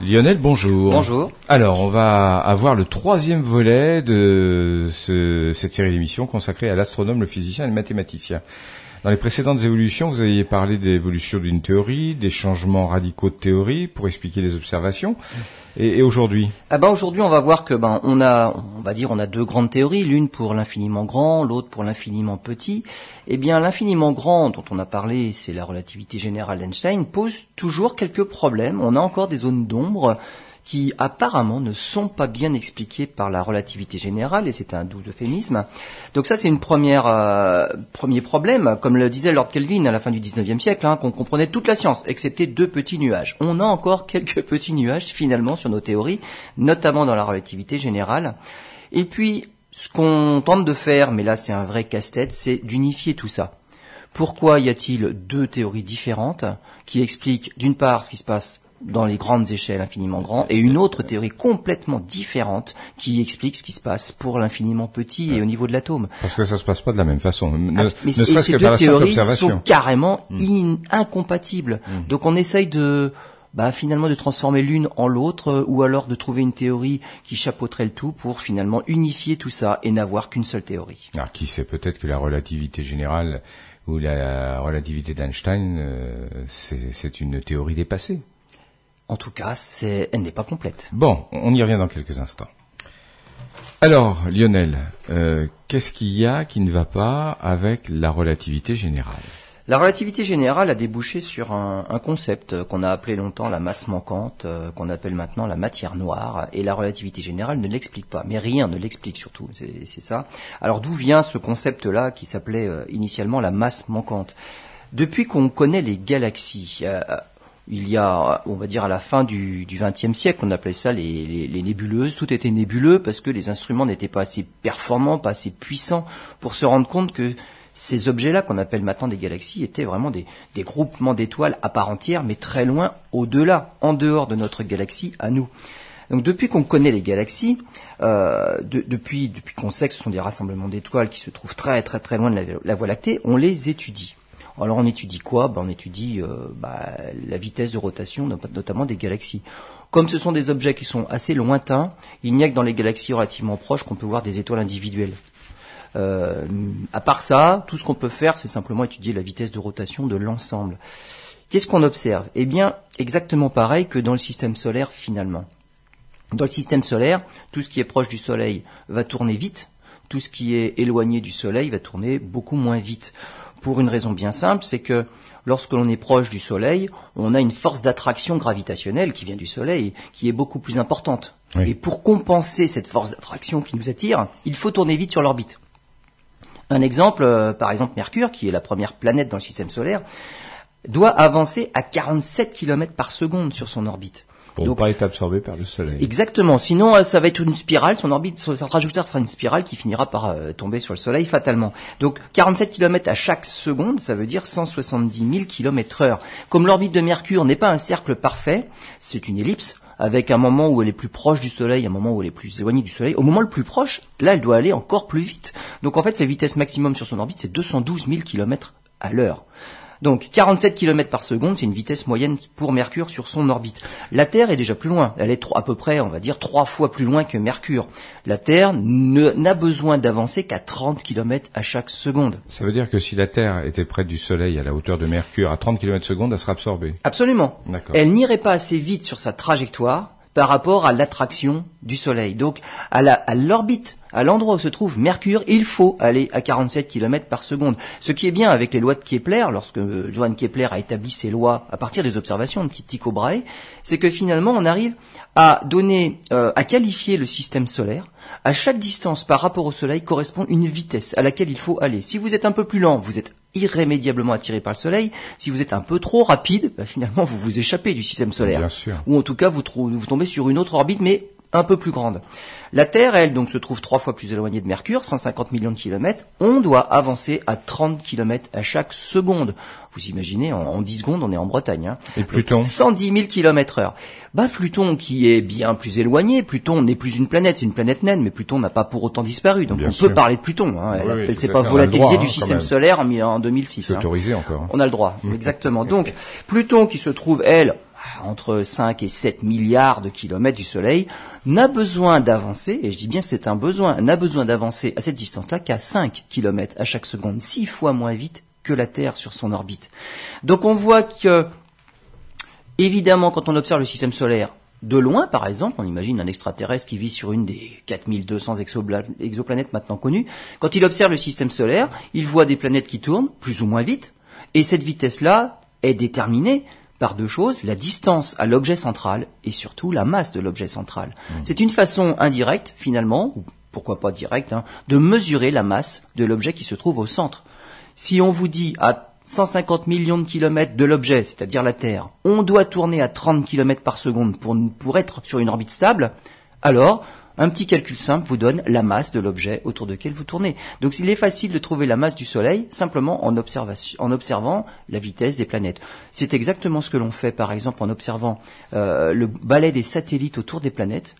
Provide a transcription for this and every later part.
Lionel, bonjour. Bonjour. Alors, on va avoir le troisième volet de ce- cette série d'émissions consacrée à l'astronome, le physicien et le mathématicien. Dans les précédentes évolutions, vous aviez parlé de l'évolution d'une théorie, des changements radicaux de théorie pour expliquer les observations. Et, et aujourd'hui? Ah ben aujourd'hui, on va voir que ben on a, on va dire, on a deux grandes théories, l'une pour l'infiniment grand, l'autre pour l'infiniment petit. Eh bien, l'infiniment grand dont on a parlé, c'est la relativité générale d'Einstein, pose toujours quelques problèmes. On a encore des zones d'ombre qui apparemment ne sont pas bien expliquées par la relativité générale, et c'est un doux euphémisme. Donc ça, c'est une première euh, premier problème, comme le disait Lord Kelvin à la fin du 19e siècle, hein, qu'on comprenait toute la science, excepté deux petits nuages. On a encore quelques petits nuages finalement sur nos théories, notamment dans la relativité générale. Et puis, ce qu'on tente de faire, mais là c'est un vrai casse-tête, c'est d'unifier tout ça. Pourquoi y a-t-il deux théories différentes qui expliquent d'une part ce qui se passe dans les grandes échelles infiniment grands et une autre théorie complètement différente qui explique ce qui se passe pour l'infiniment petit et au niveau de l'atome. Parce que ça se passe pas de la même façon, ne, Ah, ne mais serait-ce et ces que deux théories sont carrément in- incompatibles. Donc on essaye de bah, finalement de transformer l'une en l'autre euh, ou alors de trouver une théorie qui chapeauterait le tout pour finalement unifier tout ça et n'avoir qu'une seule théorie. Alors qui sait peut-être que la relativité générale ou la relativité d'Einstein, euh, c'est une théorie dépassée. En tout cas, c'est, elle n'est pas complète. Bon, on y revient dans quelques instants. Alors, Lionel, euh, qu'est-ce qu'il y a qui ne va pas avec la relativité générale? La relativité générale a débouché sur un, un concept qu'on a appelé longtemps la masse manquante, euh, qu'on appelle maintenant la matière noire, et la relativité générale ne l'explique pas, mais rien ne l'explique surtout, c'est ça. Alors d'où vient ce concept-là qui s'appelait euh, initialement la masse manquante? Depuis qu'on connaît les galaxies, il y a, on va dire à la fin du XXe siècle, on appelait ça les, nébuleuses. Tout était nébuleux parce que les instruments n'étaient pas assez performants, pas assez puissants pour se rendre compte que ces objets-là, qu'on appelle maintenant des galaxies, étaient vraiment des, groupements d'étoiles à part entière, mais très loin au-delà, en dehors de notre galaxie à nous. Donc depuis qu'on connaît les galaxies, euh, de- depuis, qu'on sait que ce sont des rassemblements d'étoiles qui se trouvent très très très loin de la Voie lactée, on les étudie. Alors on étudie quoi? Ben, On étudie euh, bah, la vitesse de rotation, not- notamment des galaxies. Comme ce sont des objets qui sont assez lointains, il n'y a que dans les galaxies relativement proches qu'on peut voir des étoiles individuelles. Euh, à part ça, tout ce qu'on peut faire, c'est simplement étudier la vitesse de rotation de l'ensemble. Qu'est-ce qu'on observe? Eh bien, exactement pareil que dans le système solaire finalement. Dans le système solaire, tout ce qui est proche du Soleil va tourner vite, tout ce qui est éloigné du Soleil va tourner beaucoup moins vite. Pour une raison bien simple, c'est que lorsque l'on est proche du Soleil, on a une force d'attraction gravitationnelle qui vient du Soleil, qui est beaucoup plus importante. Oui. Et pour compenser cette force d'attraction qui nous attire, il faut tourner vite sur l'orbite. Un exemple, euh, par exemple Mercure, qui est la première planète dans le système solaire, doit avancer à 47 km par seconde sur son orbite. Pour Donc, ne pas être absorbé par le soleil. Exactement. Sinon, euh, ça va être une spirale. Son orbite, son sa trajectoire sera une spirale qui finira par euh, tomber sur le Soleil fatalement. Donc, 47 km à chaque seconde, ça veut dire 170 000 km heure. Comme l'orbite de Mercure n'est pas un cercle parfait, c'est une ellipse avec un moment où elle est plus proche du Soleil, un moment où elle est plus éloignée du Soleil. Au moment le plus proche, là, elle doit aller encore plus vite. Donc, en fait, sa vitesse maximum sur son orbite, c'est 212 000 km à l'heure. Donc 47 km par seconde, c'est une vitesse moyenne pour Mercure sur son orbite. La Terre est déjà plus loin. Elle est à peu près, on va dire, trois fois plus loin que Mercure. La Terre n'a besoin d'avancer qu'à 30 km à chaque seconde. Ça veut dire que si la Terre était près du Soleil à la hauteur de Mercure à 30 km seconde, elle serait absorbée. Absolument. Elle n'irait pas assez vite sur sa trajectoire par rapport à l'attraction du Soleil. Donc, à l'orbite, à l'endroit où se trouve Mercure, il faut aller à 47 km par seconde. Ce qui est bien avec les lois de Kepler, lorsque euh, Johann Kepler a établi ses lois à partir des observations de Tycho Brahe, c'est que finalement on arrive à donner, euh, à qualifier le système solaire. À chaque distance par rapport au Soleil correspond une vitesse à laquelle il faut aller. Si vous êtes un peu plus lent, vous êtes irrémédiablement attiré par le Soleil. Si vous êtes un peu trop rapide, bah, finalement vous vous échappez du système solaire. Bien sûr. Ou en tout cas vous, vous tombez sur une autre orbite, mais un peu plus grande. La Terre, elle, donc, se trouve trois fois plus éloignée de Mercure, 150 millions de kilomètres. On doit avancer à 30 kilomètres à chaque seconde. Vous imaginez, en, en 10 secondes, on est en Bretagne. Hein. Et Pluton 110 000 kilomètres heure. Bah, Pluton, qui est bien plus éloigné, Pluton n'est plus une planète, c'est une planète naine, mais Pluton n'a pas pour autant disparu. Donc Bien on sûr. peut parler de Pluton. Hein. Elle, Oui, oui, s'est pas volatilisée hein, du système solaire en, en 2006. C'est autorisé encore. On a le droit, exactement. Donc, Pluton qui se trouve, elle, entre 5 et 7 milliards de kilomètres du Soleil, n'a besoin d'avancer, et je dis bien c'est un besoin, n'a besoin d'avancer à cette distance-là qu'à 5 kilomètres à chaque seconde, 6 fois moins vite que la Terre sur son orbite. Donc on voit que, évidemment, quand on observe le système solaire, de loin, par exemple, on imagine un extraterrestre qui vit sur une des 4200 exoplanètes maintenant connues. Quand il observe le système solaire, il voit des planètes qui tournent plus ou moins vite, et cette vitesse-là est déterminée par deux choses, la distance à l'objet central et surtout la masse de l'objet central. Mmh. C'est une façon indirecte, finalement, ou pourquoi pas directe, hein, de mesurer la masse de l'objet qui se trouve au centre. Si on vous dit à 150 millions de kilomètres de l'objet, c'est-à-dire la Terre, on doit tourner à 30 kilomètres par seconde pour, pour être sur une orbite stable, alors un petit calcul simple vous donne la masse de l'objet autour de lequel vous tournez. Donc il est facile de trouver la masse du Soleil simplement en, en observant la vitesse des planètes. C'est exactement ce que l'on fait par exemple en observant euh, le balai des satellites autour des planètes.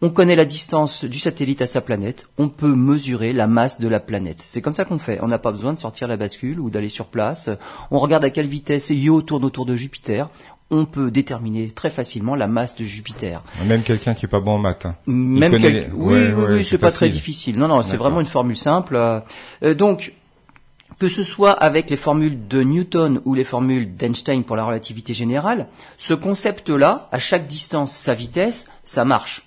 On connaît la distance du satellite à sa planète, on peut mesurer la masse de la planète. C'est comme ça qu'on fait. On n'a pas besoin de sortir la bascule ou d'aller sur place. On regarde à quelle vitesse Io tourne autour de Jupiter. On peut déterminer très facilement la masse de Jupiter. Même quelqu'un qui est pas bon en maths. Hein. Même oui, oui, oui, c'est pas très difficile. Non, non, c'est vraiment une formule simple. Euh, donc, que ce soit avec les formules de Newton ou les formules d'Einstein pour la relativité générale, ce concept-là, à chaque distance, sa vitesse, ça marche.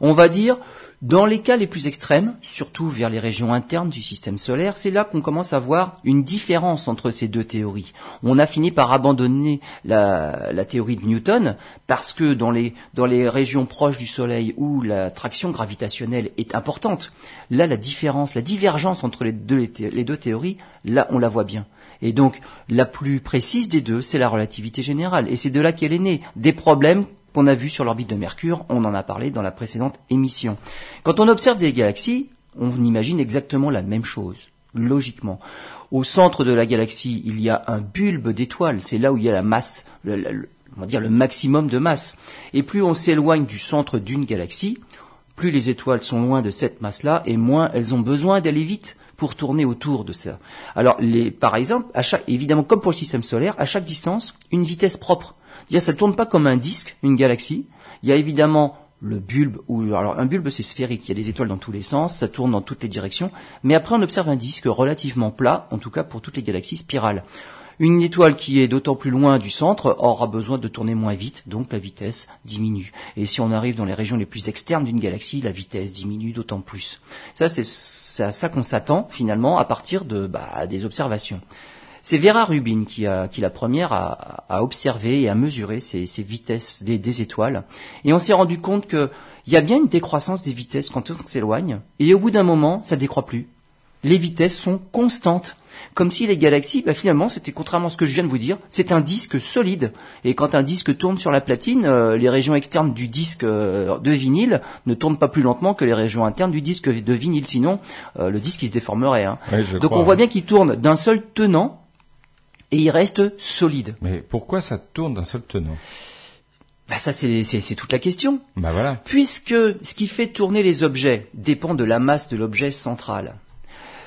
On va dire, dans les cas les plus extrêmes, surtout vers les régions internes du système solaire, c'est là qu'on commence à voir une différence entre ces deux théories. On a fini par abandonner la, théorie de Newton parce que dans les, régions proches du Soleil où la traction gravitationnelle est importante, là la différence, la divergence entre les deux, les deux théories, là on la voit bien. Et donc, la plus précise des deux, c'est la relativité générale. Et c'est de là qu'elle est née. Des problèmes qu'on a vu sur l'orbite de Mercure, on en a parlé dans la précédente émission. Quand on observe des galaxies, on imagine exactement la même chose, logiquement. Au centre de la galaxie, il y a un bulbe d'étoiles, c'est là où il y a la masse, on va dire le maximum de masse. Et plus on s'éloigne du centre d'une galaxie, plus les étoiles sont loin de cette masse-là, et moins elles ont besoin d'aller vite pour tourner autour de ça. Alors, les, par exemple, à chaque, évidemment, comme pour le système solaire, à chaque distance, une vitesse propre ça ne tourne pas comme un disque, une galaxie. Il y a évidemment le bulbe, ou alors un bulbe c'est sphérique, il y a des étoiles dans tous les sens, ça tourne dans toutes les directions, mais après on observe un disque relativement plat, en tout cas pour toutes les galaxies spirales. Une étoile qui est d'autant plus loin du centre aura besoin de tourner moins vite, donc la vitesse diminue. Et si on arrive dans les régions les plus externes d'une galaxie, la vitesse diminue d'autant plus. Ça, c'est à ça qu'on s'attend finalement à partir de bah, des observations. C'est Vera Rubin qui, a, qui la première à, à, observer et à mesurer ces, ces vitesses des, des, étoiles. Et on s'est rendu compte qu'il y a bien une décroissance des vitesses quand on s'éloigne. Et au bout d'un moment, ça décroît plus. Les vitesses sont constantes. Comme si les galaxies, bah finalement, c'était contrairement à ce que je viens de vous dire, c'est un disque solide. Et quand un disque tourne sur la platine, euh, les régions externes du disque euh, de vinyle ne tournent pas plus lentement que les régions internes du disque de vinyle. Sinon, euh, le disque il se déformerait. Hein. Donc on voit bien qu'il tourne d'un seul tenant et il reste solide. Mais pourquoi ça tourne d'un seul tenant bah ça c'est toute la question. Bah voilà. Puisque ce qui fait tourner les objets dépend de la masse de l'objet central.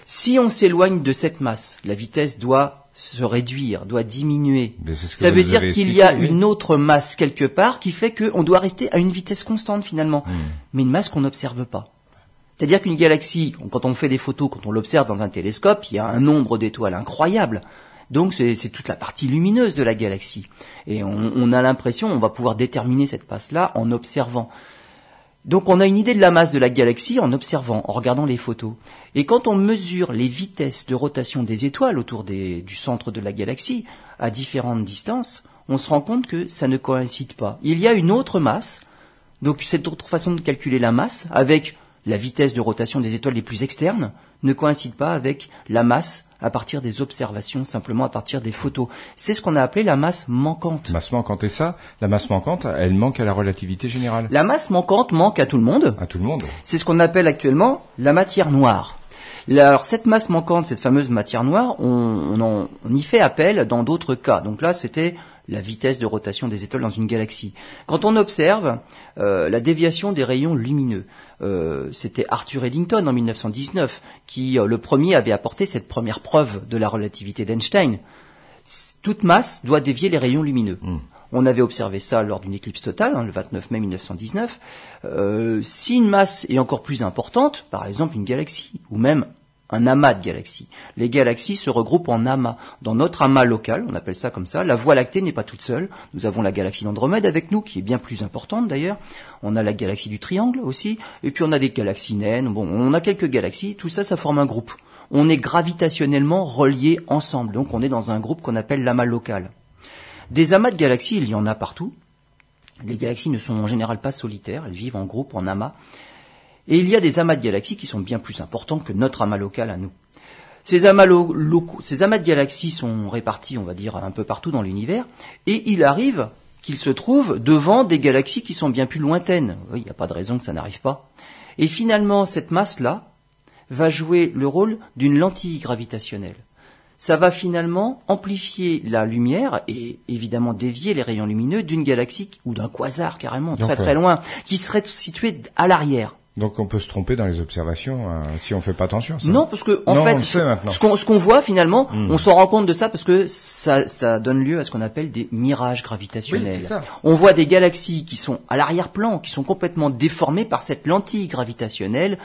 Si on s'éloigne de cette masse, la vitesse doit se réduire, doit diminuer. ça veut dire qu'il y a une autre masse quelque part qui fait qu'on doit rester à une vitesse constante finalement, hmm. mais une masse qu'on n'observe pas. C'est-à-dire qu'une galaxie, quand on fait des photos, quand on l'observe dans un télescope, il y a un nombre d'étoiles incroyable. Donc c'est toute la partie lumineuse de la galaxie. Et on, a l'impression, on va pouvoir déterminer cette masse-là en observant. Donc on a une idée de la masse de la galaxie en observant, en regardant les photos. Et quand on mesure les vitesses de rotation des étoiles autour du centre de la galaxie, à différentes distances, on se rend compte que ça ne coïncide pas. Il y a une autre masse, donc cette autre façon de calculer la masse, avec la vitesse de rotation des étoiles les plus externes, ne coïncide pas avec la masse à partir des observations, simplement à partir des photos. C'est ce qu'on a appelé la masse manquante. Masse manquante, et ça, la masse manquante, elle manque à la relativité générale. La masse manquante manque à tout le monde. À tout le monde. C'est ce qu'on appelle actuellement la matière noire. Alors cette masse manquante, cette fameuse matière noire, on, y fait appel dans d'autres cas. Donc là, c'était la vitesse de rotation des étoiles dans une galaxie. Quand on observe euh, la déviation des rayons lumineux, euh, c'était Arthur Eddington en 1919 qui, euh, le premier, avait apporté cette première preuve de la relativité d'Einstein. Toute masse doit dévier les rayons lumineux. Hmm. On avait observé ça lors d'une éclipse totale, hein, le 29 mai 1919. Euh, si une masse est encore plus importante, par exemple une galaxie, ou même un amas de galaxies. Les galaxies se regroupent en amas. Dans notre amas local, on appelle ça comme ça, la Voie lactée n'est pas toute seule. Nous avons la galaxie d'Andromède avec nous, qui est bien plus importante d'ailleurs. On a la galaxie du Triangle aussi, et puis on a des galaxies naines. Bon, on a quelques galaxies. Tout ça, ça forme un groupe. On est gravitationnellement reliés ensemble, donc on est dans un groupe qu'on appelle l'amas local. Des amas de galaxies, il y en a partout. Les galaxies ne sont en général pas solitaires, elles vivent en groupe, en amas. Et il y a des amas de galaxies qui sont bien plus importants que notre amas local à nous. Ces amas, locaux, ces amas de galaxies sont répartis, on va dire, un peu partout dans l'univers, et il arrive qu'ils se trouvent devant des galaxies qui sont bien plus lointaines. il n'y a pas de raison que ça n'arrive pas. Et finalement, cette masse-là va jouer le rôle d'une lentille gravitationnelle. Ça va finalement amplifier la lumière et évidemment dévier les rayons lumineux d'une galaxie ou d'un quasar carrément très très loin, qui serait situé à l'arrière. Donc on peut se tromper dans les observations euh, si on fait pas attention. Ça. Non, parce que en fait, ce qu'on voit finalement, hmm. on s'en rend compte de ça parce que ça, ça donne lieu à ce qu'on appelle des mirages gravitationnels. Oui, on voit des galaxies qui sont à l'arrière-plan, qui sont complètement déformées par cette lentille gravitationnelle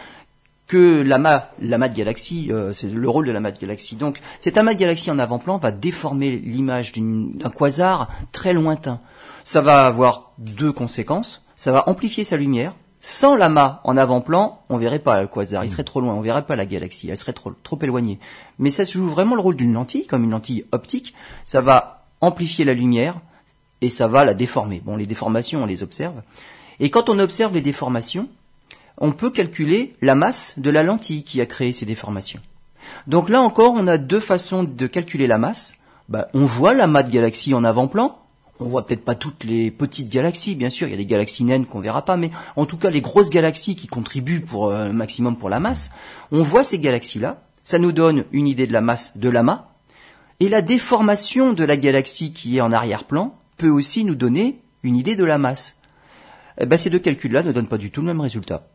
que l'amas, l'amas de galaxie, euh, c'est le rôle de l'amas de galaxie. Donc cet amas de galaxie en avant-plan va déformer l'image d'un quasar très lointain. Ça va avoir deux conséquences. Ça va amplifier sa lumière, sans l'amas en avant-plan, on verrait pas le quasar, il serait trop loin, on verrait pas la galaxie, elle serait trop, éloignée. Mais ça joue vraiment le rôle d'une lentille, comme une lentille optique. Ça va amplifier la lumière et ça va la déformer. Bon, les déformations, on les observe. Et quand on observe les déformations, on peut calculer la masse de la lentille qui a créé ces déformations. Donc là encore, on a deux façons de calculer la masse. Bah, on voit l'amas de galaxie en avant-plan, on voit peut-être pas toutes les petites galaxies, bien sûr, il y a des galaxies naines qu'on verra pas, mais en tout cas les grosses galaxies qui contribuent pour un euh, maximum pour la masse, on voit ces galaxies-là, ça nous donne une idée de la masse de l'amas, et la déformation de la galaxie qui est en arrière-plan peut aussi nous donner une idée de la masse. Eh ben, ces deux calculs-là ne donnent pas du tout le même résultat.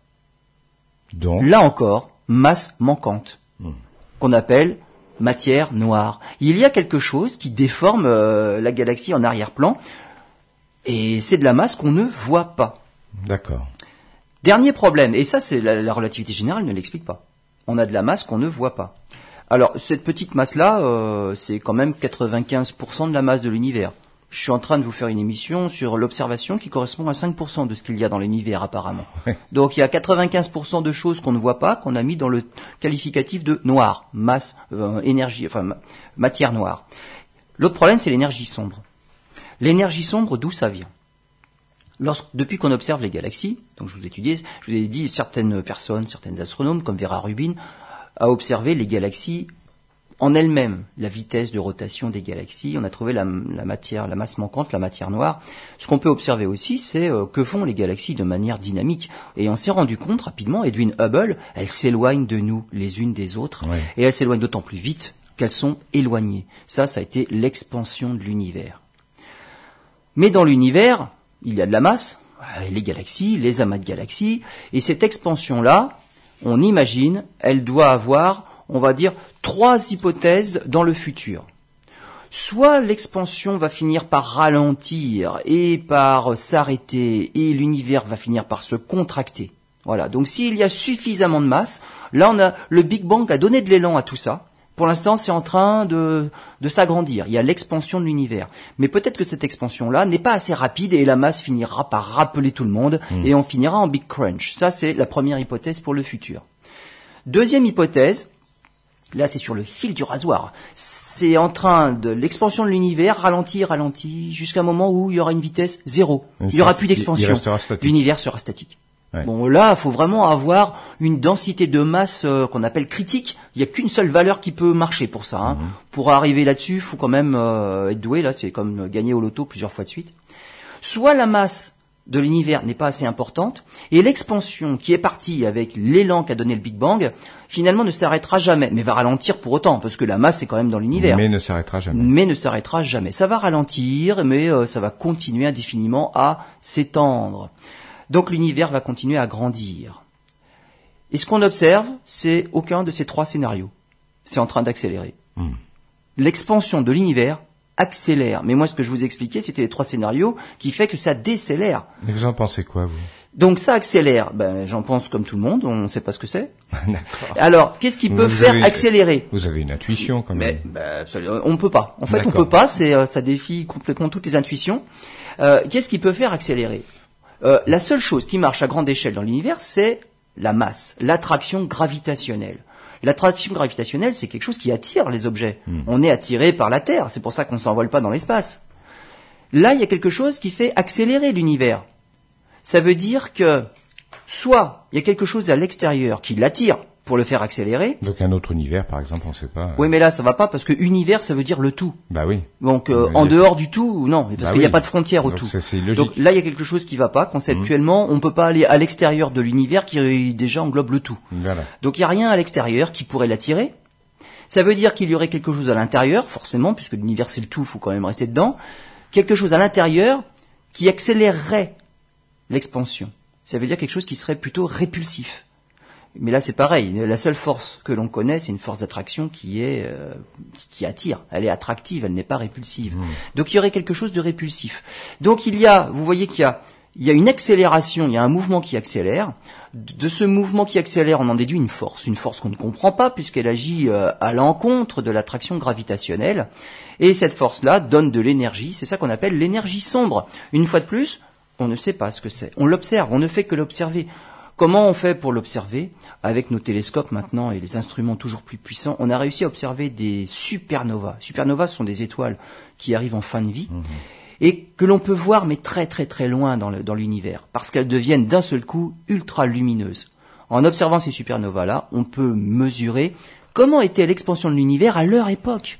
Donc Là encore, masse manquante, hmm. qu'on appelle matière noire. Il y a quelque chose qui déforme euh, la galaxie en arrière-plan, et c'est de la masse qu'on ne voit pas. D'accord. Dernier problème, et ça c'est la, relativité générale ne l'explique pas. On a de la masse qu'on ne voit pas. Alors cette petite masse-là, euh, c'est quand même 95% de la masse de l'univers je suis en train de vous faire une émission sur l'observation qui correspond à 5% de ce qu'il y a dans l'univers apparemment. Donc il y a 95% de choses qu'on ne voit pas, qu'on a mis dans le qualificatif de noir, masse, euh, énergie, enfin matière noire. L'autre problème, c'est l'énergie sombre. L'énergie sombre, d'où ça vient? Depuis qu'on observe les galaxies, donc je vous, étudié, je vous ai dit certaines personnes, certaines astronomes comme Vera Rubin, a observé les galaxies en elle-même la vitesse de rotation des galaxies. On a trouvé la, matière, la masse manquante, la matière noire. Ce qu'on peut observer aussi, c'est euh, que font les galaxies de manière dynamique. Et on s'est rendu compte rapidement, Edwin Hubble, elles s'éloignent de nous les unes des autres, et elles s'éloignent d'autant plus vite qu'elles sont éloignées. Ça, ça a été l'expansion de l'univers. Mais dans l'univers, il y a de la masse, euh, les galaxies, les amas de galaxies, et cette expansion-là, on imagine, elle doit avoir on va dire, trois hypothèses dans le futur. Soit l'expansion va finir par ralentir et par s'arrêter et l'univers va finir par se contracter. Voilà. Donc s'il y a suffisamment de masse, là on a le Big Bang a donné de l'élan à tout ça. Pour l'instant, c'est en train de, de s'agrandir. Il y a l'expansion de l'univers. Mais peut-être que cette expansion-là n'est pas assez rapide et la masse finira par rappeler tout le monde hmm. et on finira en Big Crunch. Ça, c'est la première hypothèse pour le futur. Deuxième hypothèse, Là, c'est sur le fil du rasoir. C'est en train de l'expansion de l'univers ralentir, ralentir, jusqu'à un moment où il y aura une vitesse zéro. il n'y aura plus d'expansion. L'univers sera statique. Bon, là, il faut vraiment avoir une densité de masse euh, qu'on appelle critique. Il n'y a qu'une seule valeur qui peut marcher pour ça. Hein. Mhm. Pour arriver là-dessus, il faut quand même euh, être doué. Là, c'est comme gagner au loto plusieurs fois de suite. Soit la masse de l'univers n'est pas assez importante, et l'expansion qui est partie avec l'élan qu'a donné le Big Bang, finalement ne s'arrêtera jamais, mais va ralentir pour autant, parce que la masse est quand même dans l'univers. Mais ne s'arrêtera jamais. Mais ne s'arrêtera jamais. Ça va ralentir, mais euh, ça va continuer indéfiniment à s'étendre. Donc l'univers va continuer à grandir. Et ce qu'on observe, c'est aucun de ces trois scénarios. C'est en train d'accélérer. Hmm. L'expansion de l'univers accélère. Mais moi, ce que je vous expliquais, c'était les trois scénarios qui fait que ça décélère. Mais vous en pensez quoi, vous? Donc ça accélère. Ben, j'en pense comme tout le monde. On ne sait pas ce que c'est. D'accord. Alors, qu'est-ce qui Vous peut faire accélérer? Vous avez une intuition, quand Mais même. ben, absolument, on peut pas. En fait, on peut pas. C'est euh, ça défie complètement toutes les intuitions. Euh, Qu'est-ce qui peut faire accélérer? Euh, La seule chose qui marche à grande échelle dans l'univers, c'est la masse, l'attraction gravitationnelle. L'attraction gravitationnelle, c'est quelque chose qui attire les objets. On est attiré par la Terre. C'est pour ça qu'on s'envole pas dans l'espace. Là, il y a quelque chose qui fait accélérer l'univers. Ça veut dire que soit il y a quelque chose à l'extérieur qui l'attire pour le faire accélérer. Donc un autre univers, par exemple, on sait pas. Oui, mais là, ça va pas parce que univers, ça veut dire le tout. Bah oui. Donc, euh, en y dehors du tout, non, parce Bah qu'il n'y a pas de frontière au Donc tout. ça. Donc là, il y a quelque chose qui va pas. Conceptuellement, on peut pas aller à l'extérieur de l'univers qui déjà englobe le tout. Voilà. Donc il n'y a rien à l'extérieur qui pourrait l'attirer. Ça veut dire qu'il y aurait quelque chose à l'intérieur, forcément, puisque l'univers c'est le tout, faut quand même rester dedans. Quelque chose à l'intérieur qui accélérerait l'expansion. Ça veut dire quelque chose qui serait plutôt répulsif. Mais là c'est pareil, la seule force que l'on connaît, c'est une force d'attraction qui est euh, qui- qui attire. Elle est attractive, elle n'est pas répulsive. Donc il y aurait quelque chose de répulsif. Donc il y a, vous voyez qu'il y a il y a une accélération, il y a un mouvement qui accélère. De ce mouvement qui accélère, on en déduit une force, une force qu'on ne comprend pas puisqu'elle agit euh, à l'encontre de l'attraction gravitationnelle. Et cette force-là donne de l'énergie, c'est ça qu'on appelle l'énergie sombre. Une fois de plus, on ne sait pas ce que c'est. On l'observe, on ne fait que l'observer. Comment on fait pour l'observer Avec nos télescopes maintenant et les instruments toujours plus puissants, on a réussi à observer des supernovas. Supernovas sont des étoiles qui arrivent en fin de vie et que l'on peut voir mais très très très loin dans l'univers parce qu'elles deviennent d'un seul coup ultra lumineuses. En observant ces supernovas-là, on peut mesurer comment était l'expansion de l'univers à leur époque.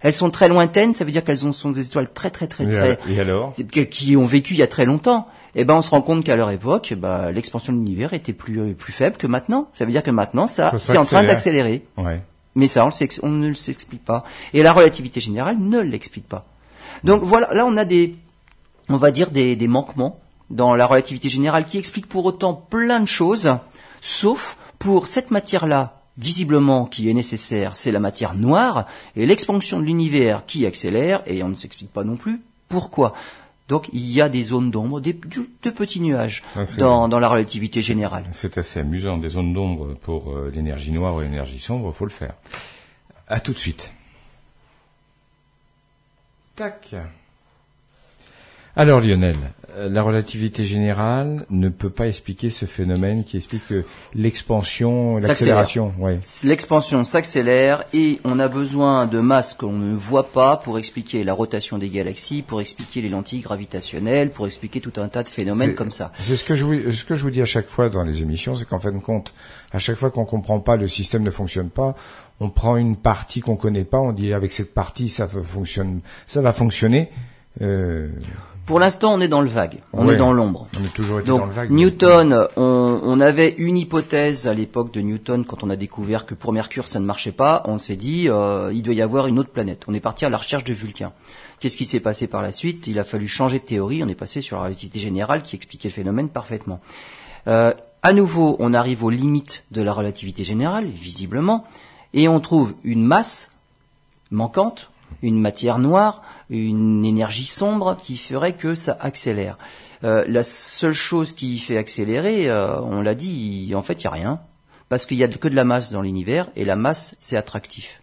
Elles sont très lointaines, ça veut dire qu'elles ont- sont des étoiles très très très très et alors? qui- qui ont vécu il y a très longtemps, eh ben on se rend compte qu'à leur époque, bah, l'expansion de l'univers était plus euh, plus faible que maintenant. Ça veut dire que maintenant, ça, Ça c'est en train d'accélérer. Ouais. Mais ça, on, le s'ex- on ne s'explique pas. Et la relativité générale ne l'explique pas. Donc voilà, là on a des, on va dire des, des manquements dans la relativité générale qui expliquent pour autant plein de choses, sauf pour cette matière-là, visiblement qui est nécessaire, c'est la matière noire, et l'expansion de l'univers qui accélère, et on ne s'explique pas non plus pourquoi. Donc il y a des zones d'ombre, des de petits nuages Ah, dans, dans la relativité générale. C'est assez amusant. Des zones d'ombre pour euh, l'énergie noire ou l'énergie sombre, faut le faire. À tout de suite. Tac. Alors Lionel, euh, la relativité générale ne peut pas expliquer ce phénomène qui explique euh, l'expansion, l'accélération. Ouais. L'expansion s'accélère et on a besoin de masses qu'on ne voit pas pour expliquer la rotation des galaxies, pour expliquer les lentilles gravitationnelles, pour expliquer tout un tas de phénomènes comme ça. C'est ce que je vous, ce que je vous dis à chaque fois dans les émissions, c'est qu'en fin de compte, à chaque fois qu'on comprend pas, le système ne fonctionne pas, on prend une partie qu'on connaît pas, on dit avec cette partie ça fonctionne, ça va fonctionner. Euh, Pour l'instant, on est dans le vague, on Ouais. est dans l'ombre. on a toujours été Donc dans le vague. Newton, on, on avait une hypothèse à l'époque de Newton quand on a découvert que pour Mercure ça ne marchait pas. On s'est dit euh, il doit y avoir une autre planète. On est parti à la recherche de Vulcain. Qu'est-ce qui s'est passé par la suite? Il a fallu changer de théorie. On est passé sur la relativité générale qui expliquait le phénomène parfaitement. Euh, à nouveau, on arrive aux limites de la relativité générale, visiblement, et on trouve une masse manquante, une matière noire, une énergie sombre qui ferait que ça accélère. Euh, la seule chose qui fait accélérer, euh, on l'a dit, en fait, il n'y a rien, parce qu'il y a que de la masse dans l'univers, et la masse, c'est attractif.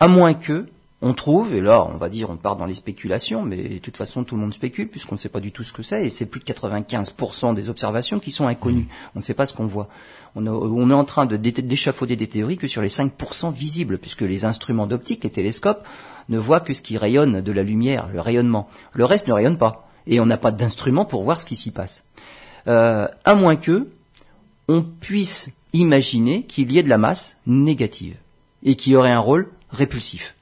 À moins que on trouve, et là, on va dire, on part dans les spéculations, mais de toute façon, tout le monde spécule, puisqu'on ne sait pas du tout ce que c'est, et c'est plus de 95% des observations qui sont inconnues. On ne sait pas ce qu'on voit. On, a- on est en train de dé- d'échafauder des théories que sur les 5% visibles, puisque les instruments d'optique, les télescopes, ne voient que ce qui rayonne de la lumière, le rayonnement. Le reste ne rayonne pas. Et on n'a pas d'instrument pour voir ce qui s'y passe. Euh, à moins que on puisse imaginer qu'il y ait de la masse négative et qui aurait un rôle répulsif.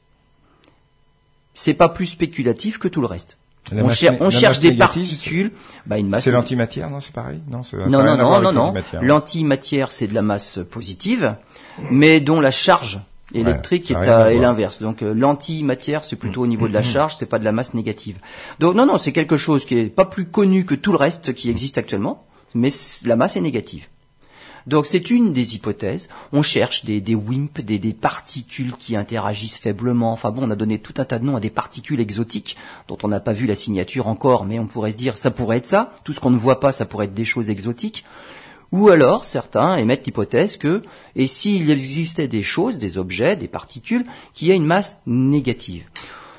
C'est pas plus spéculatif que tout le reste. La on, cher- cherche des négative, particules. Bah, une masse C'est l'antimatière, non C'est pareil? Non, ça non, non, non, non. L'antimatière, c'est de la masse positive, mais dont la charge électrique est, à est l'inverse. Donc euh, l'antimatière, c'est plutôt au niveau de la charge, c'est pas de la masse négative. Donc non, non, c'est quelque chose qui est pas plus connu que tout le reste qui existe actuellement, mais la masse est négative. Donc c'est une des hypothèses. On cherche des, des WIMP, des, des particules qui interagissent faiblement. Enfin bon, on a donné tout un tas de noms à des particules exotiques dont on n'a pas vu la signature encore, mais on pourrait se dire ça pourrait être ça. Tout ce qu'on ne voit pas, ça pourrait être des choses exotiques. Ou alors certains émettent l'hypothèse que, et s'il existait des choses, des objets, des particules, qui aient une masse négative.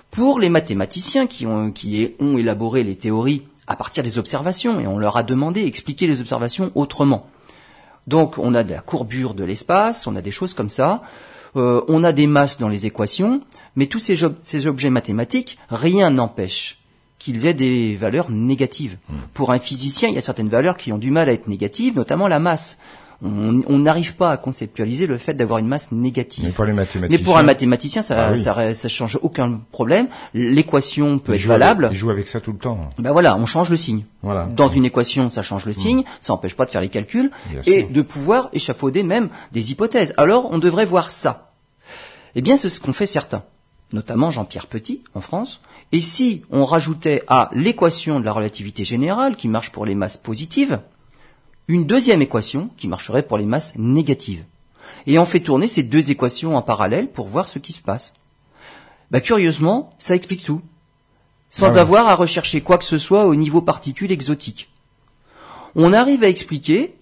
Pour les mathématiciens qui ont, qui ont élaboré les théories à partir des observations, et on leur a demandé d'expliquer les observations autrement. Donc on a de la courbure de l'espace, on a des choses comme ça, euh, on a des masses dans les équations, mais tous ces objets mathématiques, rien n'empêche qu'ils aient des valeurs négatives. Hmm. Pour un physicien, il y a certaines valeurs qui ont du mal à être négatives, notamment la masse. On n'arrive pas à conceptualiser le fait d'avoir une masse négative. Mais pour, les mathématiciens... Mais pour un mathématicien, ça, ah ça, ça, change aucun problème. L'équation peut être valable. il joue avec ça tout le temps. Ben voilà, on change le signe. Voilà. Dans une équation, ça change le hmm. signe. Ça n'empêche pas de faire les calculs et de pouvoir échafauder même des hypothèses. Alors, on devrait voir ça. Eh bien, c'est ce qu'ont fait certains, notamment Jean-Pierre Petit en France, et si on rajoutait à l'équation de la relativité générale, qui marche pour les masses positives, une deuxième équation qui marcherait pour les masses négatives. Et on fait tourner ces deux équations en parallèle pour voir ce qui se passe. Bah, curieusement, ça explique tout. Sans ah avoir à rechercher quoi que ce soit au niveau particules exotiques. On arrive à expliquer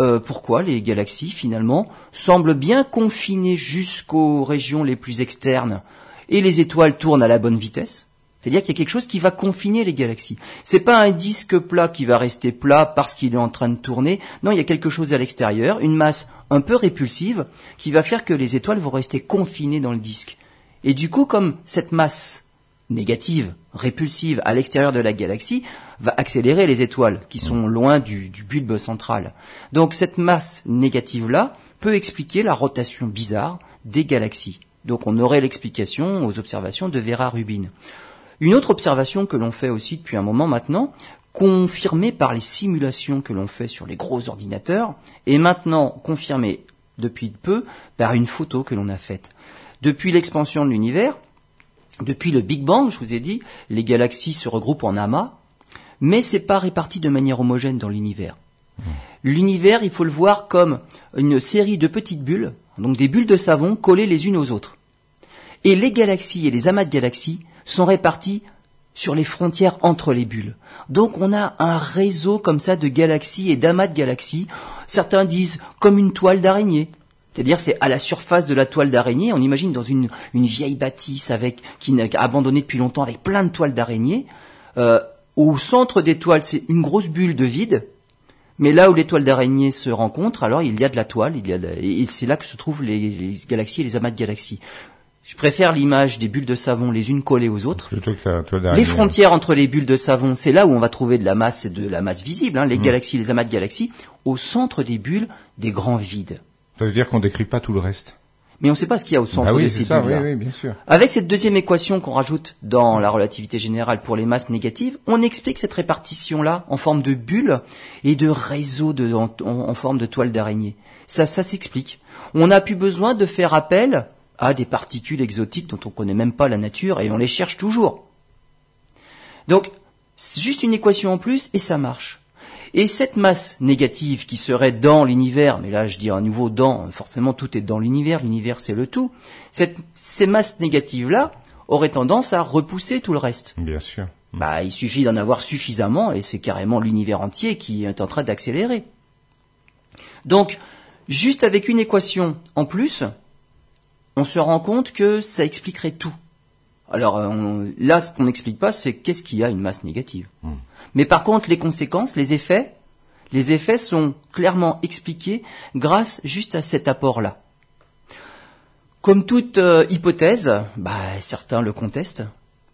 euh, pourquoi les galaxies, finalement, semblent bien confinées jusqu'aux régions les plus externes et les étoiles tournent à la bonne vitesse. C'est-à-dire qu'il y a quelque chose qui va confiner les galaxies. C'est pas un disque plat qui va rester plat parce qu'il est en train de tourner. Non, il y a quelque chose à l'extérieur, une masse un peu répulsive qui va faire que les étoiles vont rester confinées dans le disque. Et du coup, comme cette masse négative, répulsive à l'extérieur de la galaxie va accélérer les étoiles qui sont loin du, du bulbe central. Donc cette masse négative-là peut expliquer la rotation bizarre des galaxies. Donc on aurait l'explication aux observations de Vera Rubin. Une autre observation que l'on fait aussi depuis un moment maintenant, confirmée par les simulations que l'on fait sur les gros ordinateurs, et maintenant confirmée depuis peu par une photo que l'on a faite. Depuis l'expansion de l'univers, depuis le Big Bang, je vous ai dit, les galaxies se regroupent en amas, mais c'est pas réparti de manière homogène dans l'univers. L'univers, il faut le voir comme une série de petites bulles, donc des bulles de savon collées les unes aux autres. Et les galaxies et les amas de galaxies sont répartis sur les frontières entre les bulles. Donc on a un réseau comme ça de galaxies et d'amas de galaxies. Certains disent comme une toile d'araignée. C'est-à-dire c'est à la surface de la toile d'araignée. On imagine dans une, vieille bâtisse avec qui n'a abandonnée depuis longtemps avec plein de toiles d'araignée. Euh, au centre des toiles, c'est une grosse bulle de vide. Mais là où les toiles d'araignée se rencontrent, alors il y a de la toile, il y a et c'est là que se trouvent les, galaxies et les amas de galaxies. Je préfère l'image des bulles de savon les unes collées aux autres. les frontières entre les bulles de savon, c'est là où on va trouver de la masse et de la masse visible, hein, les mm. galaxies, les amas de galaxies, au centre des bulles, des grands vides. Ça veut dire qu'on décrit pas tout le reste. Mais on ne sait pas ce qu'il y a au centre ah de ces bulles. Oui, oui, bien sûr. Avec cette deuxième équation qu'on rajoute dans la relativité générale pour les masses négatives, on explique cette répartition-là en forme de bulles et de réseaux de, en, en, forme de toile d'araignée. Ça, ça s'explique. On n'a plus besoin de faire appel à des particules exotiques dont on ne connaît même pas la nature et on les cherche toujours. Donc, c'est juste une équation en plus et ça marche. Et cette masse négative qui serait dans l'univers, mais là je dis à nouveau dans, forcément tout est dans l'univers, l'univers c'est le tout, cette, ces masses négatives-là auraient tendance à repousser tout le reste. Bien sûr. Bah, il suffit d'en avoir suffisamment et c'est carrément l'univers entier qui est en train d'accélérer. Donc, juste avec une équation en plus, on se rend compte que ça expliquerait tout. Alors euh, là, ce qu'on n'explique pas, c'est qu'est-ce qu'il y a une masse négative. Hmm. Mais par contre, les conséquences, les effets, les effets sont clairement expliqués grâce juste à cet apport-là. Comme toute euh, hypothèse, bah, certains le contestent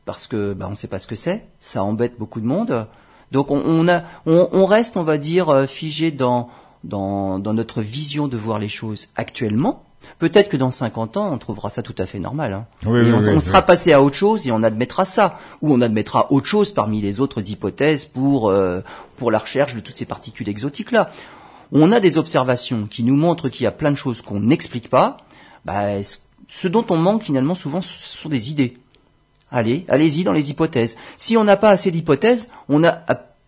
parce que bah, on ne sait pas ce que c'est, ça embête beaucoup de monde. Donc on, a, on, reste, on va dire, euh, figé dans, dans notre vision de voir les choses actuellement. Peut-être que dans 50 ans, on trouvera ça tout à fait normal. Hein. et on, sera passé à autre chose et on admettra ça. Ou on admettra autre chose parmi les autres hypothèses pour, euh, pour la recherche de toutes ces particules exotiques-là. On a des observations qui nous montrent qu'il y a plein de choses qu'on n'explique pas. Bah, ce dont on manque finalement souvent, ce sont des idées. Allez, allez-y dans les hypothèses. Si on n'a pas assez d'hypothèses, on n'a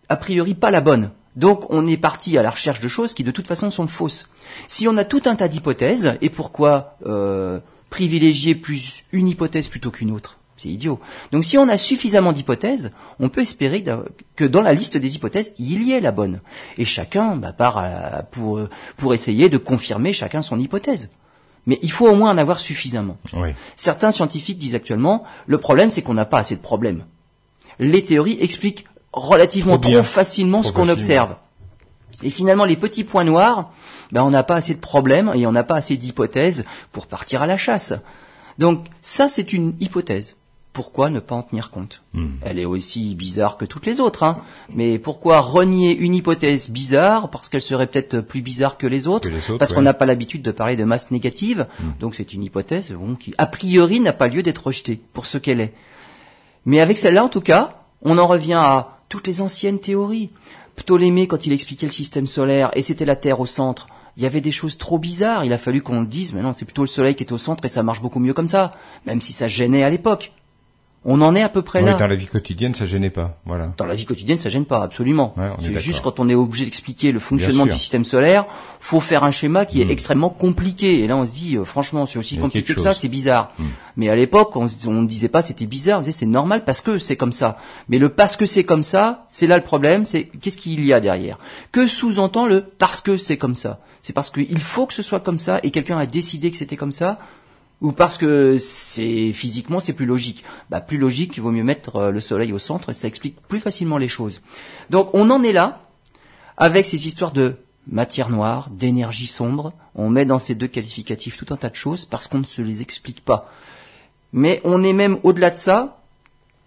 a, priori pas la bonne. Donc on est parti à la recherche de choses qui de toute façon sont fausses. Si on a tout un tas d'hypothèses, et pourquoi euh, privilégier plus une hypothèse plutôt qu'une autre? C'est idiot. Donc si on a suffisamment d'hypothèses, on peut espérer que dans la liste des hypothèses, il y ait la bonne. Et chacun bah, part pour, pour essayer de confirmer chacun son hypothèse. Mais il faut au moins en avoir suffisamment. Certains scientifiques disent actuellement, le problème c'est qu'on n'a pas assez de problèmes. Les théories expliquent relativement trop, facilement ce qu'on observe. Et finalement, les petits points noirs, ben, on n'a pas assez de problèmes et on n'a pas assez d'hypothèses pour partir à la chasse. Donc ça, c'est une hypothèse. Pourquoi ne pas en tenir compte? Hmm. Elle est aussi bizarre que toutes les autres, hein. mais pourquoi renier une hypothèse bizarre parce qu'elle serait peut-être plus bizarre que les autres, Parce qu'on n'a pas l'habitude de parler de masse négative, hmm. donc c'est une hypothèse qui, a priori, n'a pas lieu d'être rejetée pour ce qu'elle est. Mais avec celle-là, en tout cas, on en revient à toutes les anciennes théories. Ptolémée, quand il expliquait le système solaire, et c'était la Terre au centre, il y avait des choses trop bizarres. Il a fallu qu'on le dise, mais non, c'est plutôt le Soleil qui est au centre et ça marche beaucoup mieux comme ça, même si ça gênait à l'époque. On en est à peu près là. Dans la vie quotidienne, ça gênait pas. Voilà. Dans la vie quotidienne, ça gêne pas, absolument. c'est juste quand on est obligé d'expliquer le fonctionnement du système solaire, faut faire un schéma qui est hmm. extrêmement compliqué. Et là, on se dit, euh, franchement, c'est aussi compliqué que ça, c'est bizarre. Hmm. Mais à l'époque, on ne disait pas c'était bizarre, on disait c'est normal parce que c'est comme ça. Mais le parce que c'est comme ça, c'est là le problème, c'est qu'est-ce qu'il y a derrière? Que sous-entend le parce que c'est comme ça? C'est parce qu'il faut que ce soit comme ça et quelqu'un a décidé que c'était comme ça ou parce que c'est physiquement c'est plus logique. Bah plus logique, il vaut mieux mettre euh, le soleil au centre et ça explique plus facilement les choses. Donc on en est là avec ces histoires de matière noire, d'énergie sombre. On met dans ces deux qualificatifs tout un tas de choses parce qu'on ne se les explique pas. Mais on est même au-delà de ça,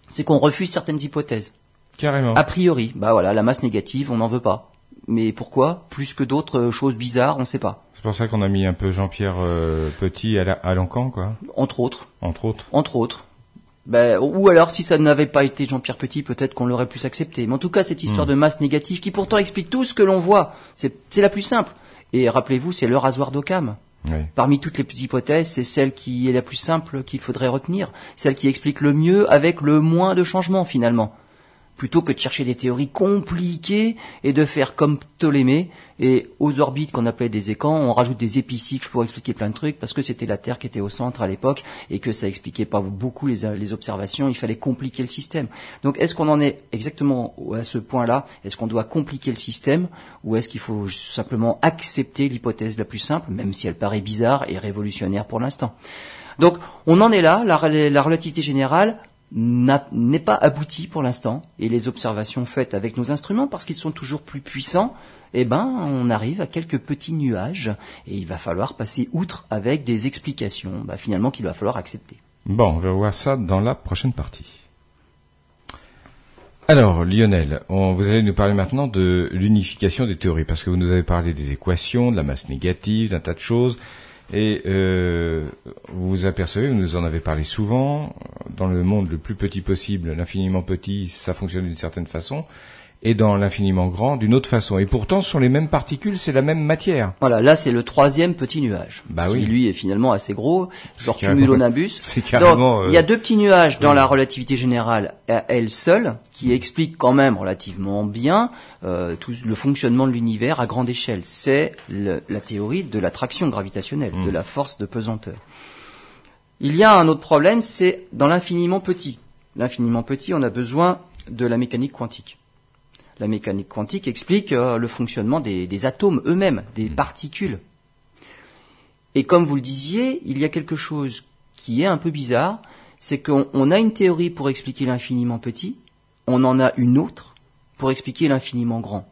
c'est qu'on refuse certaines hypothèses. Carrément. A priori, bah voilà, la masse négative, on n'en veut pas. Mais pourquoi Plus que d'autres choses bizarres, on ne sait pas. C'est pour ça qu'on a mis un peu Jean-Pierre euh, Petit à, à l'encan, quoi. Entre autres. Entre autres. Entre autres. Ben, ou alors, si ça n'avait pas été Jean-Pierre Petit, peut-être qu'on l'aurait plus accepté. Mais en tout cas, cette histoire hmm. de masse négative, qui pourtant explique tout ce que l'on voit, c'est la plus simple. Et rappelez-vous, c'est le rasoir d'Occam. Parmi toutes les hypothèses, c'est celle qui est la plus simple qu'il faudrait retenir, celle qui explique le mieux avec le moins de changements finalement plutôt que de chercher des théories compliquées et de faire comme Ptolémée et aux orbites qu'on appelait des écans, on rajoute des épicycles pour expliquer plein de trucs parce que c'était la Terre qui était au centre à l'époque et que ça expliquait pas beaucoup les, observations, il fallait compliquer le système. Donc est-ce qu'on en est exactement à ce point-là? Est-ce qu'on doit compliquer le système ou est-ce qu'il faut simplement accepter l'hypothèse la plus simple, même si elle paraît bizarre et révolutionnaire pour l'instant? Donc on en est là, la relativité générale, n'est pas abouti pour l'instant et les observations faites avec nos instruments parce qu'ils sont toujours plus puissants eh ben on arrive à quelques petits nuages et il va falloir passer outre avec des explications bah, finalement qu'il va falloir accepter. Bon, on va voir ça dans la prochaine partie. Alors, Lionel, vous allez nous parler maintenant de l'unification des théories, parce que vous nous avez parlé des équations, de la masse négative, d'un tas de choses. Et euh, vous vous apercevez, vous nous en avez parlé souvent, dans le monde le plus petit possible, l'infiniment petit, ça fonctionne d'une certaine façon et dans l'infiniment grand d'une autre façon. Et pourtant, ce sont les mêmes particules, c'est la même matière. Voilà, là c'est le troisième petit nuage. Bah oui. Qui lui est finalement assez gros, genre cumulonimbus. C'est carrément. Donc, il y a euh, deux petits nuages dans la relativité générale à elle seule, qui expliquent quand même relativement bien euh, tout le fonctionnement de l'univers à grande échelle. C'est la théorie de l'attraction gravitationnelle, de mm. la force de pesanteur. Il y a un autre problème, c'est dans l'infiniment petit. L'infiniment petit, on a besoin de la mécanique quantique la mécanique quantique explique euh, le fonctionnement des, atomes eux-mêmes, des hmm. particules. Et comme vous le disiez, il y a quelque chose qui est un peu bizarre, c'est qu'on a une théorie pour expliquer l'infiniment petit, on en a une autre pour expliquer l'infiniment grand.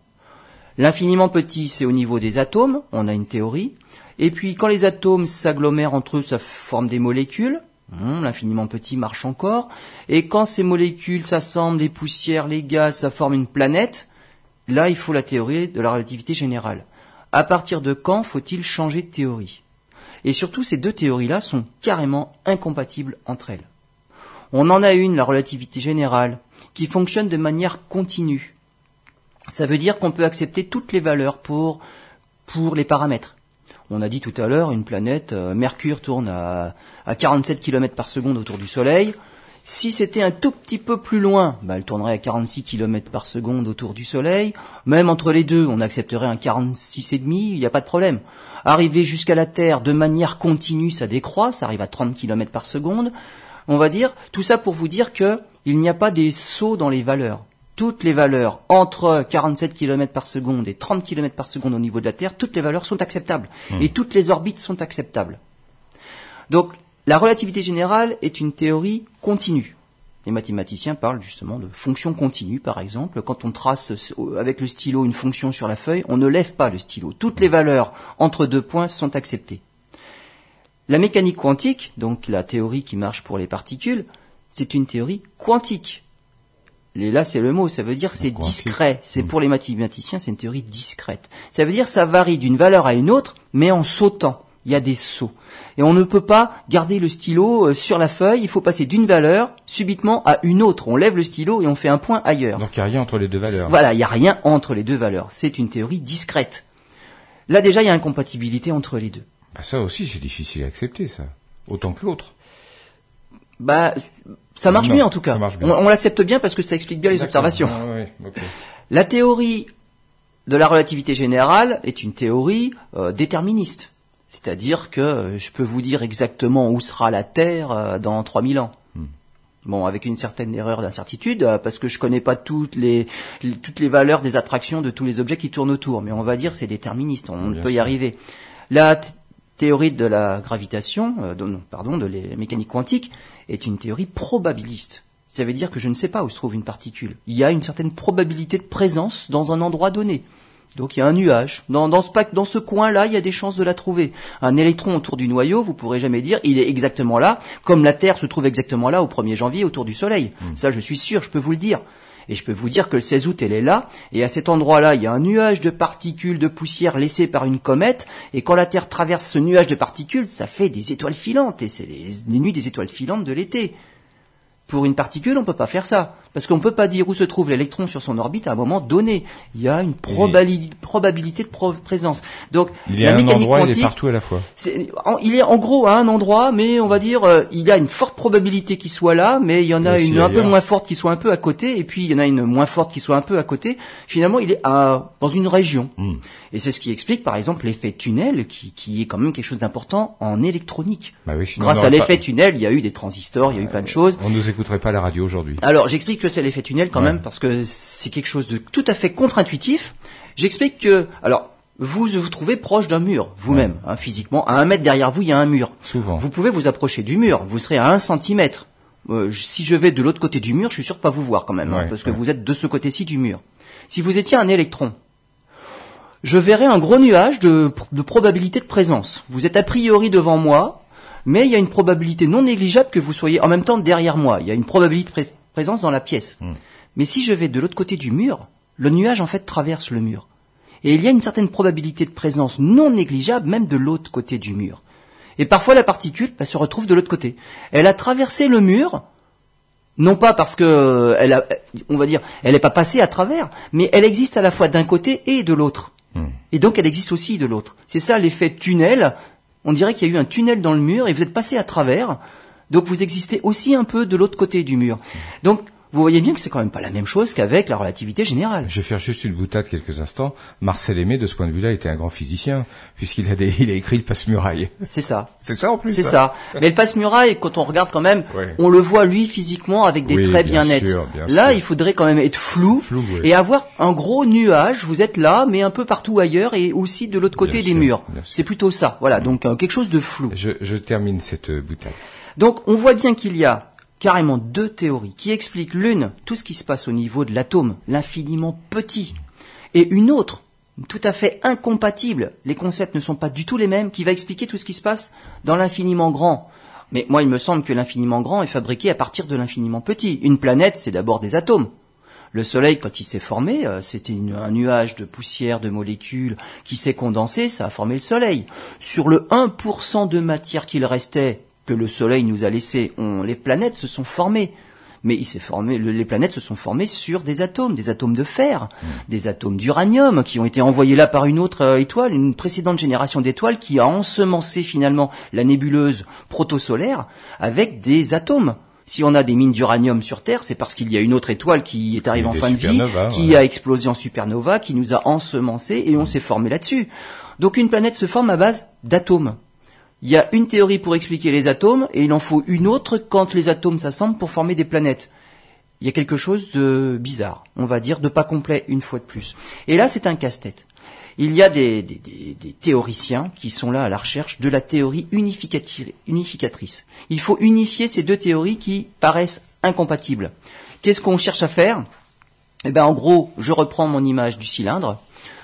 L'infiniment petit, c'est au niveau des atomes, on a une théorie, et puis quand les atomes s'agglomèrent entre eux, ça forme des molécules, Hmm, l'infiniment petit marche encore. Et quand ces molécules s'assemblent, les poussières, les gaz, ça forme une planète, là il faut la théorie de la relativité générale. À partir de quand faut-il changer de théorie? Et surtout, ces deux théories-là sont carrément incompatibles entre elles. On en a une, la relativité générale, qui fonctionne de manière continue. Ça veut dire qu'on peut accepter toutes les valeurs pour, pour les paramètres. On a dit tout à l'heure, une planète, euh, Mercure tourne à, à 47 km par seconde autour du Soleil. Si c'était un tout petit peu plus loin, bah, elle tournerait à 46 km par seconde autour du Soleil. Même entre les deux, on accepterait un 46,5, il n'y a pas de problème. Arriver jusqu'à la Terre de manière continue, ça décroît, ça arrive à 30 km par seconde. On va dire, tout ça pour vous dire que il n'y a pas des sauts dans les valeurs. Toutes les valeurs entre 47 km par seconde et 30 km par seconde au niveau de la Terre, toutes les valeurs sont acceptables. Et toutes les orbites sont acceptables. Donc, la relativité générale est une théorie continue. Les mathématiciens parlent justement de fonction continue, par exemple. Quand on trace avec le stylo une fonction sur la feuille, on ne lève pas le stylo. Toutes les valeurs entre deux points sont acceptées. La mécanique quantique, donc la théorie qui marche pour les particules, c'est une théorie quantique. Et là, c'est le mot, ça veut dire c'est discret. C'est pour les mathématiciens, c'est une théorie discrète. Ça veut dire ça varie d'une valeur à une autre, mais en sautant. Il y a des sauts. Et on ne peut pas garder le stylo euh, sur la feuille, il faut passer d'une valeur subitement à une autre. On lève le stylo et on fait un point ailleurs. Donc il n'y a rien entre les deux valeurs. Voilà, il n'y a rien entre les deux valeurs. C'est une théorie discrète. Là déjà, il y a incompatibilité entre les deux. Bah, ça aussi, c'est difficile à accepter, ça. Autant que l'autre. Bah, ça marche Non, bien en tout cas. On, on l'accepte bien parce que ça explique bien les observations. Ah. La théorie de la relativité générale est une théorie euh, déterministe. C'est-à-dire que euh, je peux vous dire exactement où sera la Terre euh, dans 3000 ans. Hmm. Bon, avec une certaine erreur d'incertitude, euh, parce que je connais pas toutes les, les- toutes les valeurs des attractions de tous les objets qui tournent autour. Mais on va dire c'est déterministe, on peut y arriver. La théorie de la gravitation, euh, de- non, pardon, de la mécanique quantique, est une théorie probabiliste. Ça veut dire que je ne sais pas où se trouve une particule. Il y a une certaine probabilité de présence dans un endroit donné. Donc il y a un nuage. Dans, dans ce, pack- dans ce coin-là, il y a des chances de la trouver. Un électron autour du noyau, vous pourrez jamais dire il est exactement là, comme la Terre se trouve exactement là au 1er janvier autour du Soleil. Ça, je suis sûr, je peux vous le dire. Et je peux vous dire que le 16 août, elle est là, et à cet endroit-là, il y a un nuage de particules de poussière laissé par une comète, et quand la Terre traverse ce nuage de particules, ça fait des étoiles filantes, et c'est les, les nuits des étoiles filantes de l'été. Pour une particule, on peut pas faire ça. Parce qu'on peut pas dire où se trouve l'électron sur son orbite à un moment donné. Il y a une probabilité de pro- présence. Donc, Il est la à un mécanique endroit, il est partout à la fois. en- il est en gros à un endroit, mais on va dire, euh, il y a une forte probabilité qu'il soit là, mais il y en a une un peu moins forte qui soit un peu à côté, et puis il y en a une moins forte qui soit un peu à côté. Finalement, il est à, dans une région. Hmm. Et c'est ce qui explique, par exemple, l'effet tunnel, qui, qui est quand même quelque chose d'important en électronique. Bah oui, Grâce à l'effet pas- tunnel, il y a eu des transistors, il y a eu plein de choses. On nous écouterait pas à la radio aujourd'hui. Alors, j'explique que c'est l'effet tunnel quand Ouais. même parce que c'est quelque chose de tout à fait contre-intuitif. J'explique que, alors, vous vous trouvez proche d'un mur, vous-même, hein, physiquement. À un mètre derrière vous, il y a un mur. Souvent. Vous pouvez vous approcher du mur. Vous serez à un centimètre. Euh, si je vais de l'autre côté du mur, je suis sûr de pas vous voir quand même, hein, parce que vous êtes de ce côté-ci du mur. Si vous étiez un électron, je verrais un gros nuage de, de probabilité de présence. Vous êtes a priori devant moi, mais il y a une probabilité non négligeable que vous soyez en même temps derrière moi. Il y a une probabilité de présence dans la pièce. Hmm. Mais si je vais de l'autre côté du mur, le nuage en fait traverse le mur. Et il y a une certaine probabilité de présence non négligeable même de l'autre côté du mur. Et parfois la particule bah, se retrouve de l'autre côté. Elle a traversé le mur, non pas parce que euh, elle a, on va dire, elle n'est pas passée à travers, mais elle existe à la fois d'un côté et de l'autre. Hmm. Et donc elle existe aussi de l'autre. C'est ça l'effet tunnel. On dirait qu'il y a eu un tunnel dans le mur et vous êtes passé à travers. Donc vous existez aussi un peu de l'autre côté du mur. Donc vous voyez bien que c'est quand même pas la même chose qu'avec la relativité générale. Je vais faire juste une boutade quelques instants. Marcel Aimé, de ce point de vue-là, était un grand physicien, puisqu'il a, des- il a écrit le passe-muraille. C'est ça. C'est ça en plus C'est hein ça. Mais le passe-muraille, quand on regarde quand même, Ouais. on le voit lui physiquement avec des Oui, traits bien bien, nets. sûr, bien là, sûr. il faudrait quand même être flou, Flou, ouais. et avoir un gros nuage. Vous êtes là, mais un peu partout ailleurs et aussi de l'autre côté Bien des sûr, murs. C'est plutôt ça. Voilà, donc euh, quelque chose de flou. je, je termine cette euh, boutade. Donc on voit bien qu'il y a carrément deux théories qui expliquent l'une tout ce qui se passe au niveau de l'atome, l'infiniment petit, et une autre tout à fait incompatible, les concepts ne sont pas du tout les mêmes, qui va expliquer tout ce qui se passe dans l'infiniment grand. Mais moi, il me semble que l'infiniment grand est fabriqué à partir de l'infiniment petit. Une planète, c'est d'abord des atomes. Le Soleil, quand il s'est formé, euh, c'était un nuage de poussière, de molécules qui s'est condensé, ça a formé le Soleil. Sur le 1% de matière qu'il restait, que le Soleil nous a laissé, on- les planètes se sont formées. Mais il s'est formé, le- les planètes se sont formées sur des atomes, des atomes de fer, des atomes d'uranium qui ont été envoyés là par une autre euh, étoile, une précédente génération d'étoiles qui a ensemencé finalement la nébuleuse protosolaire avec des atomes. Si on a des mines d'uranium sur Terre, c'est parce qu'il y a une autre étoile qui est arrivée en fin de vie, qui ouais. a explosé en supernova, qui nous a ensemencé et on s'est formé là-dessus. Donc une planète se forme à base d'atomes. Il y a une théorie pour expliquer les atomes et il en faut une autre quand les atomes s'assemblent pour former des planètes. Il y a quelque chose de bizarre, on va dire, de pas complet une fois de plus. Et là, c'est un casse-tête. Il y a des, théoriciens qui sont là à la recherche de la théorie unificatrice. Il faut unifier ces deux théories qui paraissent incompatibles. Qu'est-ce qu'on cherche à faire? Eh ben, en gros, je reprends mon image du cylindre.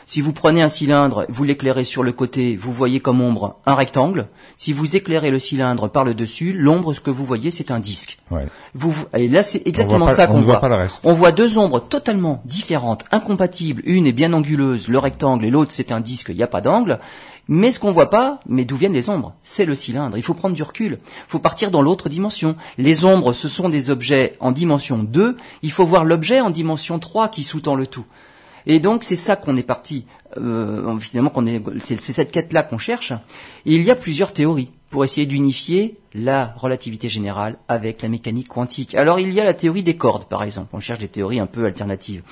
Si vous prenez un cylindre, vous l'éclairez sur le côté, vous voyez comme ombre un rectangle. Si vous éclairez le cylindre par le dessus, l'ombre, ce que vous voyez, c'est un disque. Ouais. Vous, et là, c'est exactement voit pas- ça on qu'on ne voit voit. pas le reste. On voit deux ombres totalement différentes, incompatibles. Une est bien anguleuse, le rectangle, et l'autre c'est un disque, il n'y a pas d'angle. Mais ce qu'on voit pas, mais d'où viennent les ombres? C'est le cylindre. Il faut prendre du recul. Il faut partir dans l'autre dimension. Les ombres, ce sont des objets en dimension 2. Il faut voir l'objet en dimension 3 qui sous-tend le tout. Et donc c'est ça qu'on est parti. Euh, finalement, c'est, cette quête-là qu'on cherche. Et il y a plusieurs théories pour essayer d'unifier la relativité générale avec la mécanique quantique. Alors il y a la théorie des cordes, par exemple. On cherche des théories un peu alternatives.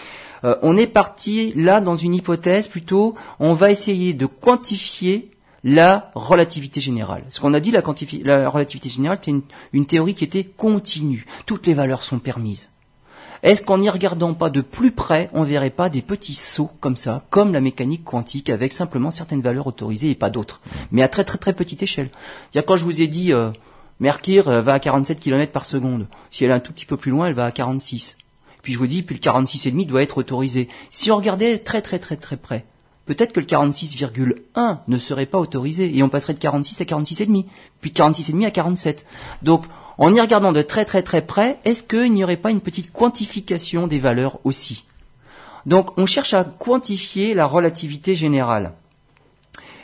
Euh, on est parti là dans une hypothèse plutôt. On va essayer de quantifier la relativité générale. Ce qu'on a dit, la, la relativité générale, c'est une théorie qui était continue. Toutes les valeurs sont permises. Est-ce qu'en n'y regardant pas de plus près, on verrait pas des petits sauts comme ça, comme la mécanique quantique, avec simplement certaines valeurs autorisées et pas d'autres, mais à très très très petite échelle. A quand je vous ai dit, euh, Mercure euh, va à 47 km par seconde. Si elle est un tout petit peu plus loin, elle va à 46. Puis je vous dis, puis le 46,5 doit être autorisé. Si on regardait très très très très près, peut-être que le 46,1 ne serait pas autorisé et on passerait de 46 à 46,5, puis de 46,5 à 47. Donc, en y regardant de très très très près, est-ce qu'il n'y aurait pas une petite quantification des valeurs aussi? Donc, on cherche à quantifier la relativité générale.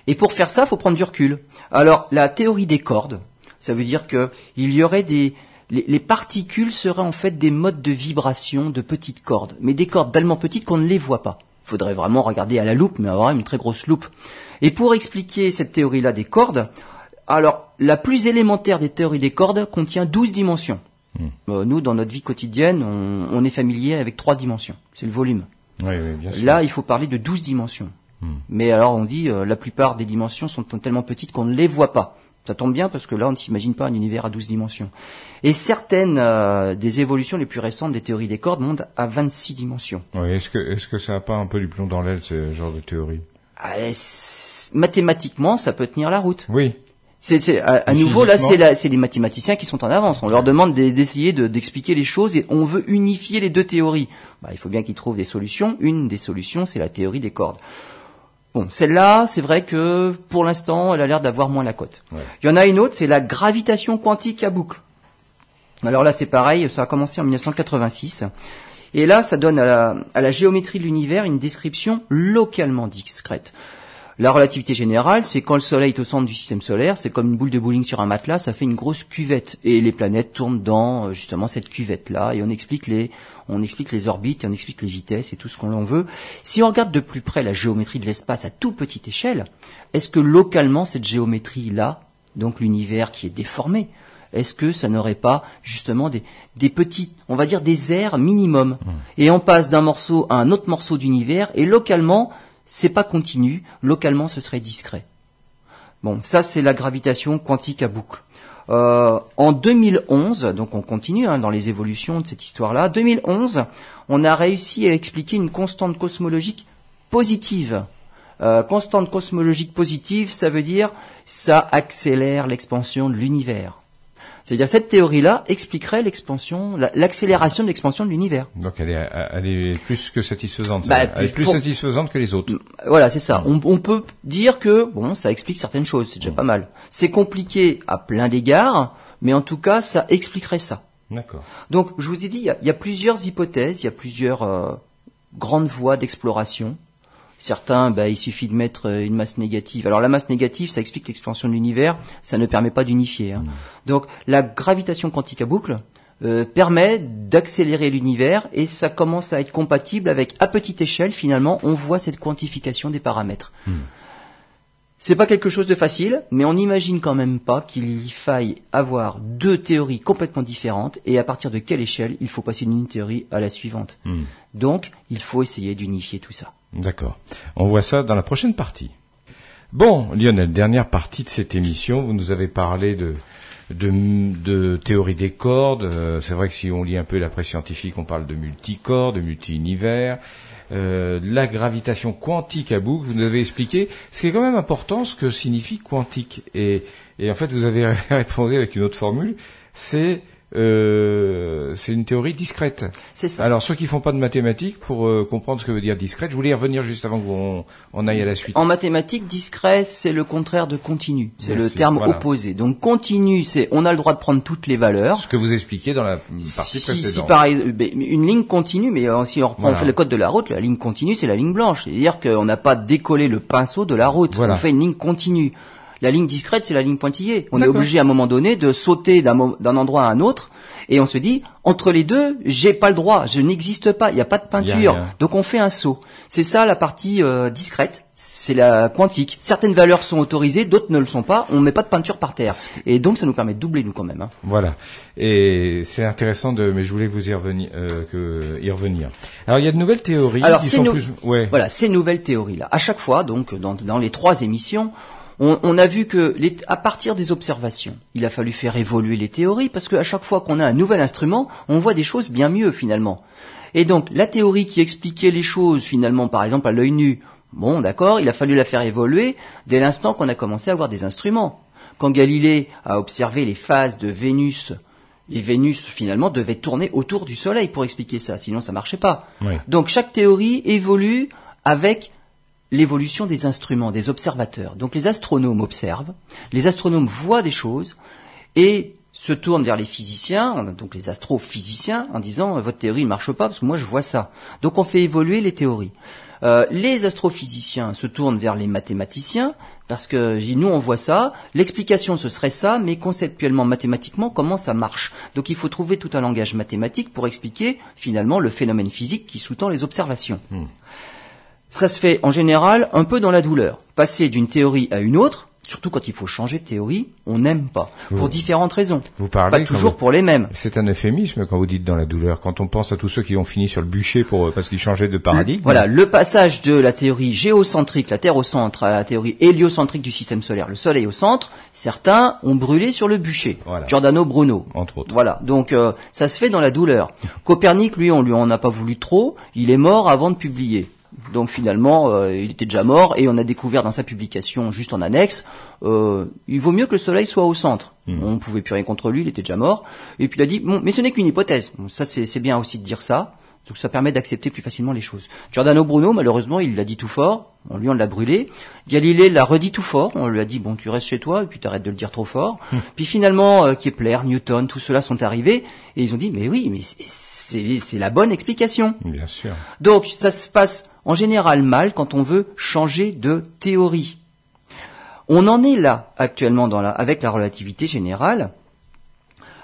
Et pour faire ça, il faut prendre du recul. Alors, la théorie des cordes, ça veut dire que il y aurait des les, les particules seraient en fait des modes de vibration de petites cordes, mais des cordes tellement petites qu'on ne les voit pas. Il faudrait vraiment regarder à la loupe, mais avoir une très grosse loupe. Et pour expliquer cette théorie-là des cordes, alors la plus élémentaire des théories des cordes contient 12 dimensions. Euh, nous, dans notre vie quotidienne, on, on est familier avec trois dimensions. C'est le volume. Oui, oui, bien sûr. Là, il faut parler de 12 dimensions. Mais alors, on dit, euh, la plupart des dimensions sont tellement petites qu'on ne les voit pas. Ça tombe bien parce que là, on ne s'imagine pas un univers à 12 dimensions. Et certaines euh, des évolutions les plus récentes des théories des cordes montent à 26 dimensions. Oui, est-ce que est-ce que ça n'a pas un peu du plomb dans l'aile ce genre de théorie? Ah, mathématiquement, ça peut tenir la route. Oui. C'est, à, nouveau, là, c'est, la- c'est les mathématiciens qui sont en avance. On leur demande d'e- d'essayer de- d'expliquer les choses et on veut unifier les deux théories. Bah, il faut bien qu'ils trouvent des solutions. Une des solutions, c'est la théorie des cordes. Bon, celle-là, c'est vrai que pour l'instant, elle a l'air d'avoir moins la cote. Ouais. Il y en a une autre, c'est la gravitation quantique à boucle. Alors là, c'est pareil, ça a commencé en 1986. Et là, ça donne à la, à la géométrie de l'univers une description localement discrète. La relativité générale, c'est quand le Soleil est au centre du système solaire, c'est comme une boule de bowling sur un matelas, ça fait une grosse cuvette. Et les planètes tournent dans euh, justement cette cuvette-là et on explique les on explique les orbites et on explique les vitesses et tout ce qu'on en veut. Si on regarde de plus près la géométrie de l'espace à toute petite échelle, est-ce que localement cette géométrie-là, donc l'univers qui est déformé, est-ce que ça n'aurait pas justement des, des petits, on va dire des aires minimum Et on passe d'un morceau à un autre morceau d'univers et localement, c'est pas continu, localement ce serait discret. Bon, ça c'est la gravitation quantique à boucle. Euh, en 2011, donc on continue hein, dans les évolutions de cette histoire-là, 2011, on a réussi à expliquer une constante cosmologique positive. Euh, constante cosmologique positive, ça veut dire ça accélère l'expansion de l'univers. C'est-à-dire cette théorie-là expliquerait l'expansion, la- l'accélération de l'expansion de l'univers. Donc elle est, elle est plus que satisfaisante. Bah, elle est plus pour- satisfaisante que les autres. Voilà, c'est ça. On, on peut dire que bon, ça explique certaines choses, c'est déjà pas mal. C'est compliqué à plein d'égards, mais en tout cas, ça expliquerait ça. D'accord. Donc, je vous ai dit, il y y a plusieurs hypothèses, il y a plusieurs euh, grandes voies d'exploration. Certains, bah, il suffit de mettre euh, une masse négative. Alors la masse négative, ça explique l'expansion de l'univers, ça ne permet pas d'unifier. hein. Donc la gravitation quantique à boucle euh, permet d'accélérer l'univers et ça commence à être compatible avec, à petite échelle, finalement, on voit cette quantification des paramètres. C'est pas quelque chose de facile, mais on n'imagine quand même pas qu'il faille avoir deux théories complètement différentes et à partir de quelle échelle il faut passer d'une théorie à la suivante. Hmm. Donc, il faut essayer d'unifier tout ça. D'accord. On voit ça dans la prochaine partie. Bon, Lionel, dernière partie de cette émission. Vous nous avez parlé de, théorie des cordes. Euh, c'est vrai que si on lit un peu la presse scientifique, on parle de multicordes, de multi-univers. Euh, la gravitation quantique à boucle, vous nous avez expliqué, ce qui est quand même important, ce que signifie quantique. Et en fait, vous avez répondu avec une autre formule, c'est euh, c'est une théorie discrète. C'est ça. Alors ceux qui font pas de mathématiques, pour euh, comprendre ce que veut dire discrète, je voulais y revenir juste avant qu'on on aille à la suite. En mathématiques, discret, c'est le contraire de continu. C'est le terme voilà. opposé. Donc continu, c'est on a le droit de prendre toutes les valeurs. Ce que vous expliquiez dans la partie Si, si précédente. par ex- ben, une ligne continue, mais euh, si on reprend Voilà. on fait le code de la route, la ligne continue, c'est la ligne blanche. C'est-à-dire qu'on n'a pas décollé le pinceau de la route. Voilà. On fait une ligne continue. La ligne discrète, c'est la ligne pointillée. On est obligé à un moment donné de sauter d'un endroit à un autre. Et on se dit, entre les deux, j'ai pas le droit, je n'existe pas, il n'y a pas de peinture. Donc on fait un saut. C'est ça la partie euh, discrète, c'est la quantique. Certaines valeurs sont autorisées, d'autres ne le sont pas. On met pas de peinture par terre. Et donc ça nous permet de doubler nous quand même. hein. Voilà. Et c'est intéressant de, mais je voulais vous y revenir, euh, que, y revenir. Alors il y a de nouvelles théories Alors, qui sont plus, ouais. Voilà, ces nouvelles théories-là. À chaque fois, donc, dans, dans les trois émissions, on, on a vu que, les- à partir des observations, il a fallu faire évoluer les théories parce qu'à chaque fois qu'on a un nouvel instrument, on voit des choses bien mieux finalement. Et donc, la théorie qui expliquait les choses finalement, par exemple à l'œil nu, bon, d'accord, il a fallu la faire évoluer dès l'instant qu'on a commencé à avoir des instruments. Quand Galilée a observé les phases de Vénus, et Vénus finalement devait tourner autour du Soleil pour expliquer ça, sinon ça marchait pas. Oui. Donc chaque théorie évolue avec l'évolution des instruments, des observateurs. Donc les astronomes observent, les astronomes voient des choses et se tournent vers les physiciens, donc les astrophysiciens, en disant euh, votre théorie ne marche pas parce que moi je vois ça. Donc on fait évoluer les théories. Euh, les astrophysiciens se tournent vers les mathématiciens parce que nous on voit ça, l'explication ce serait ça, mais conceptuellement, mathématiquement, comment ça marche? Donc il faut trouver tout un langage mathématique pour expliquer finalement le phénomène physique qui sous-tend les observations. Ça se fait en général un peu dans la douleur. Passer d'une théorie à une autre, surtout quand il faut changer de théorie, on n'aime pas. Pour différentes raisons. Vous parlez Pas toujours vous- pour les mêmes. C'est un euphémisme quand vous dites dans la douleur. Quand on pense à tous ceux qui ont fini sur le bûcher pour euh, parce qu'ils changeaient de paradigme. Voilà, le passage de la théorie géocentrique, la Terre au centre, à la théorie héliocentrique du système solaire, le Soleil au centre, certains ont brûlé sur le bûcher. Voilà. Giordano Bruno. Entre autres. Voilà, donc euh, ça se fait dans la douleur. Copernic, lui, on lui en a pas voulu trop, il est mort avant de publier. Donc finalement, euh, il était déjà mort et on a découvert dans sa publication, juste en annexe, euh, il vaut mieux que le Soleil soit au centre. On ne pouvait plus rien contre lui, il était déjà mort. Et puis il a dit, bon, mais ce n'est qu'une hypothèse. Bon, ça c'est bien aussi de dire ça. Donc ça permet d'accepter plus facilement les choses. Giordano Bruno, malheureusement, il l'a dit tout fort. On lui on l'a brûlé. Galilée l'a redit tout fort. On lui a dit bon, tu restes chez toi et puis t'arrêtes de le dire trop fort. Puis finalement, euh, Kepler, Newton, tout cela sont arrivés et ils ont dit mais oui, mais c'est la bonne explication. Bien sûr. Donc ça se passe en général mal quand on veut changer de théorie. On en est là actuellement avec la relativité générale.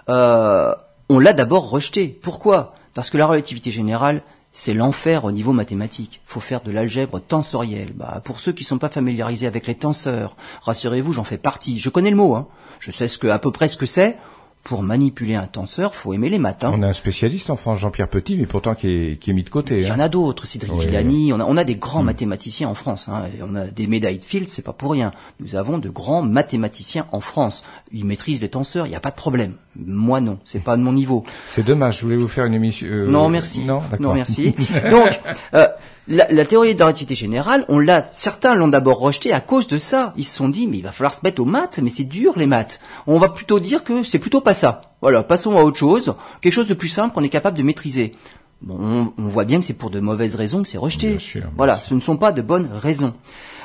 Euh, on l'a d'abord rejeté. Pourquoi? Parce que la relativité générale, c'est l'enfer au niveau mathématique. faut faire de l'algèbre tensorielle. Bah, pour ceux qui ne sont pas familiarisés avec les tenseurs, rassurez-vous, j'en fais partie. Je connais le mot. Hein. Je sais ce que, à peu près ce que c'est. Pour manipuler un tenseur, faut aimer les maths. hein. On a un spécialiste en France, Jean-Pierre Petit, mais pourtant qui est, qui est mis de côté. Il y hein. en a d'autres, Cédric. Villani, on a, on a des grands mathématiciens en France, hein, et on a des médailles de Fields, c'est pas pour rien. Nous avons de grands mathématiciens en France. Ils maîtrisent les tenseurs, il n'y a pas de problème. Moi non, c'est pas de mon niveau. C'est dommage. Je voulais vous faire une émission. euh, Non, merci. Non, d'accord. merci. Donc, euh, la, la théorie de la relativité générale, on l'a, certains l'ont d'abord rejetée à cause de ça. Ils se sont dit, mais il va falloir se mettre aux maths, mais c'est dur les maths. On va plutôt dire que c'est plutôt pas ça. Voilà, passons à autre chose, quelque chose de plus simple qu'on est capable de maîtriser. Bon, on, on voit bien que c'est pour de mauvaises raisons que c'est rejeté. Bien sûr, bien voilà, sûr. ce ne sont pas de bonnes raisons.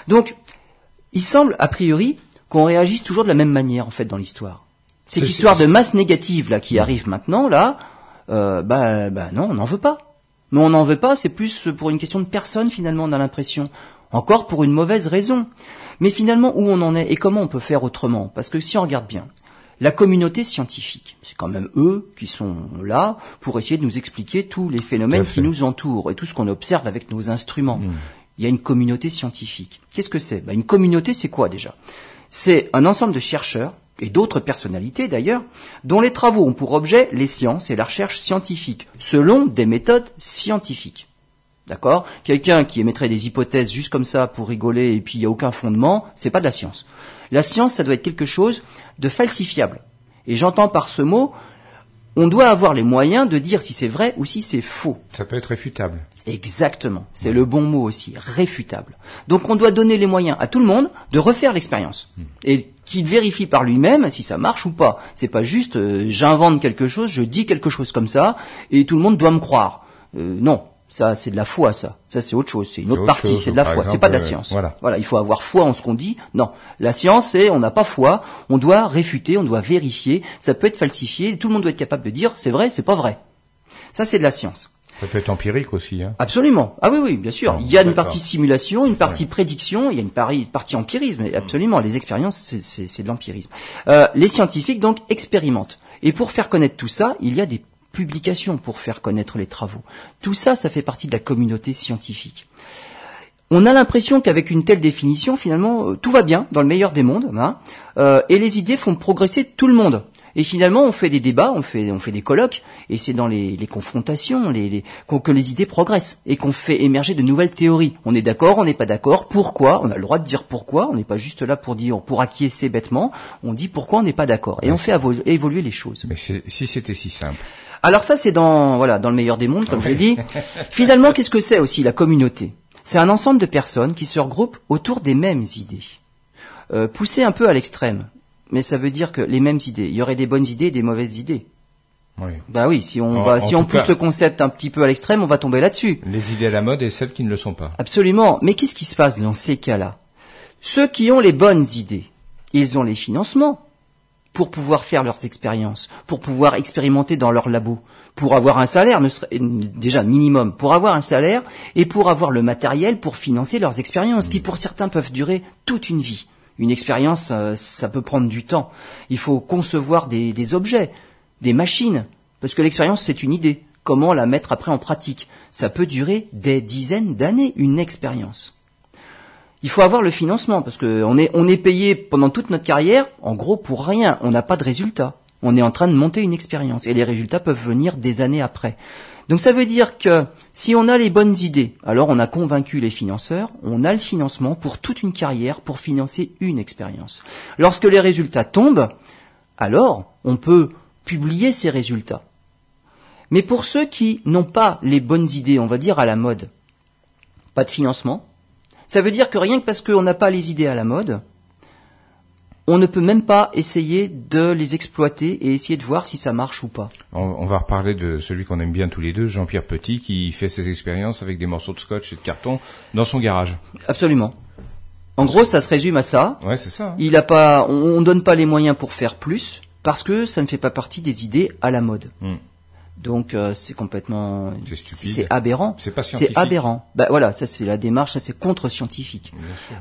Donc, il semble a priori qu'on réagisse toujours de la même manière en fait dans l'histoire. Cette histoire de masse négative là qui arrive maintenant là, euh, bah, bah non, on n'en veut pas. Mais on n'en veut pas, c'est plus pour une question de personne finalement, on a l'impression. Encore pour une mauvaise raison. Mais finalement, où on en est et comment on peut faire autrement? Parce que si on regarde bien, la communauté scientifique, c'est quand même eux qui sont là pour essayer de nous expliquer tous les phénomènes qui nous entourent et tout ce qu'on observe avec nos instruments. Mm. il y a une communauté scientifique. Qu'est-ce que c'est? Bah, Une communauté, c'est quoi déjà? C'est un ensemble de chercheurs et d'autres personnalités d'ailleurs, dont les travaux ont pour objet les sciences et la recherche scientifique, selon des méthodes scientifiques. D'accord? Quelqu'un qui émettrait des hypothèses juste comme ça pour rigoler et puis il n'y a aucun fondement, c'est pas de la science. La science, ça doit être quelque chose de falsifiable. Et j'entends par ce mot, on doit avoir les moyens de dire si c'est vrai ou si c'est faux. Ça peut être réfutable. Exactement, c'est le bon mot aussi, réfutable. Donc on doit donner les moyens à tout le monde de refaire l'expérience hmm. et qu'il vérifie par lui-même si ça marche ou pas. C'est pas juste euh, j'invente quelque chose, je dis quelque chose comme ça et tout le monde doit me croire. Euh, non, ça, c'est de la foi, ça. Ça, c'est autre chose. C'est une autre partie. C'est de la foi. C'est pas de la science. voilà. voilà. Il faut avoir foi en ce qu'on dit. Non. La science, c'est on n'a pas foi. On doit réfuter. On doit vérifier. Ça peut être falsifié. Tout le monde doit être capable de dire c'est vrai, c'est pas vrai. Ça, c'est de la science. Ça peut être empirique aussi. Hein. Absolument. Ah oui, oui, bien sûr. il y a une partie simulation, une partie prédiction, il y a une partie empirisme. Absolument. Les expériences, c'est de l'empirisme. Euh, les scientifiques, donc, expérimentent. Et pour faire connaître tout ça, il y a des publications pour faire connaître les travaux. Tout ça, ça fait partie de la communauté scientifique. On a l'impression qu'avec une telle définition, finalement, euh, tout va bien dans le meilleur des mondes, hein, euh, et les idées font progresser tout le monde. Et finalement, on fait des débats, on fait, on fait des colloques, et c'est dans les, confrontations les, que les idées progressent et qu'on fait émerger de nouvelles théories. On est d'accord, on n'est pas d'accord, pourquoi? On a le droit de dire pourquoi. On n'est pas juste là pour dire, pour acquiescer bêtement. On dit pourquoi on n'est pas d'accord, et on fait évoluer les choses. Mais si c'était si simple. Alors ça, c'est dans voilà dans le meilleur des mondes, comme je l'ai dit. Finalement, qu'est-ce que c'est aussi la communauté? C'est un ensemble de personnes qui se regroupent autour des mêmes idées, euh, poussées un peu à l'extrême. Mais ça veut dire que les mêmes idées. Il y aurait des bonnes idées et des mauvaises idées. Oui. Bah oui, si on va, si on pousse le concept un petit peu à l'extrême, on va tomber là-dessus. Les idées à la mode et celles qui ne le sont pas. Absolument. Mais qu'est-ce qui se passe dans ces cas-là? Ceux qui ont les bonnes idées, ils ont les financements pour pouvoir faire leurs expériences, pour pouvoir expérimenter dans leur labo, pour avoir un salaire, déjà minimum, pour avoir un salaire et pour avoir le matériel pour financer leurs expériences, qui pour certains peuvent durer toute une vie. Une expérience, euh, ça peut prendre du temps. Il faut concevoir des, objets, des machines, parce que l'expérience, c'est une idée. Comment la mettre après en pratique? Ça peut durer des dizaines d'années, une expérience il faut avoir le financement parce qu'on est est payé pendant toute notre carrière en gros pour rien. On n'a pas de résultats. On est en train de monter une expérience et les résultats peuvent venir des années après. Donc ça veut dire que si on a les bonnes idées, alors on a convaincu les financeurs, on a le financement pour toute une carrière pour financer une expérience. Lorsque les résultats tombent, alors on peut publier ces résultats. Mais pour ceux qui n'ont pas les bonnes idées, on va dire à la mode, pas de financement, ça veut dire que rien que parce qu'on n'a pas les idées à la mode, on ne peut même pas essayer de les exploiter et essayer de voir si ça marche ou pas. On, va reparler de celui qu'on aime bien tous les deux, Jean-Pierre Petit, qui fait ses expériences avec des morceaux de scotch et de carton dans son garage. Absolument. En gros, ça se résume à ça. Ouais, c'est ça. Hein. Il a pas, on, ne donne pas les moyens pour faire plus parce que ça ne fait pas partie des idées à la mode. Hmm. Donc euh, c'est complètement c'est aberrant. C'est pas scientifique. C'est aberrant. Bah voilà, ça c'est la démarche, ça c'est contre scientifique.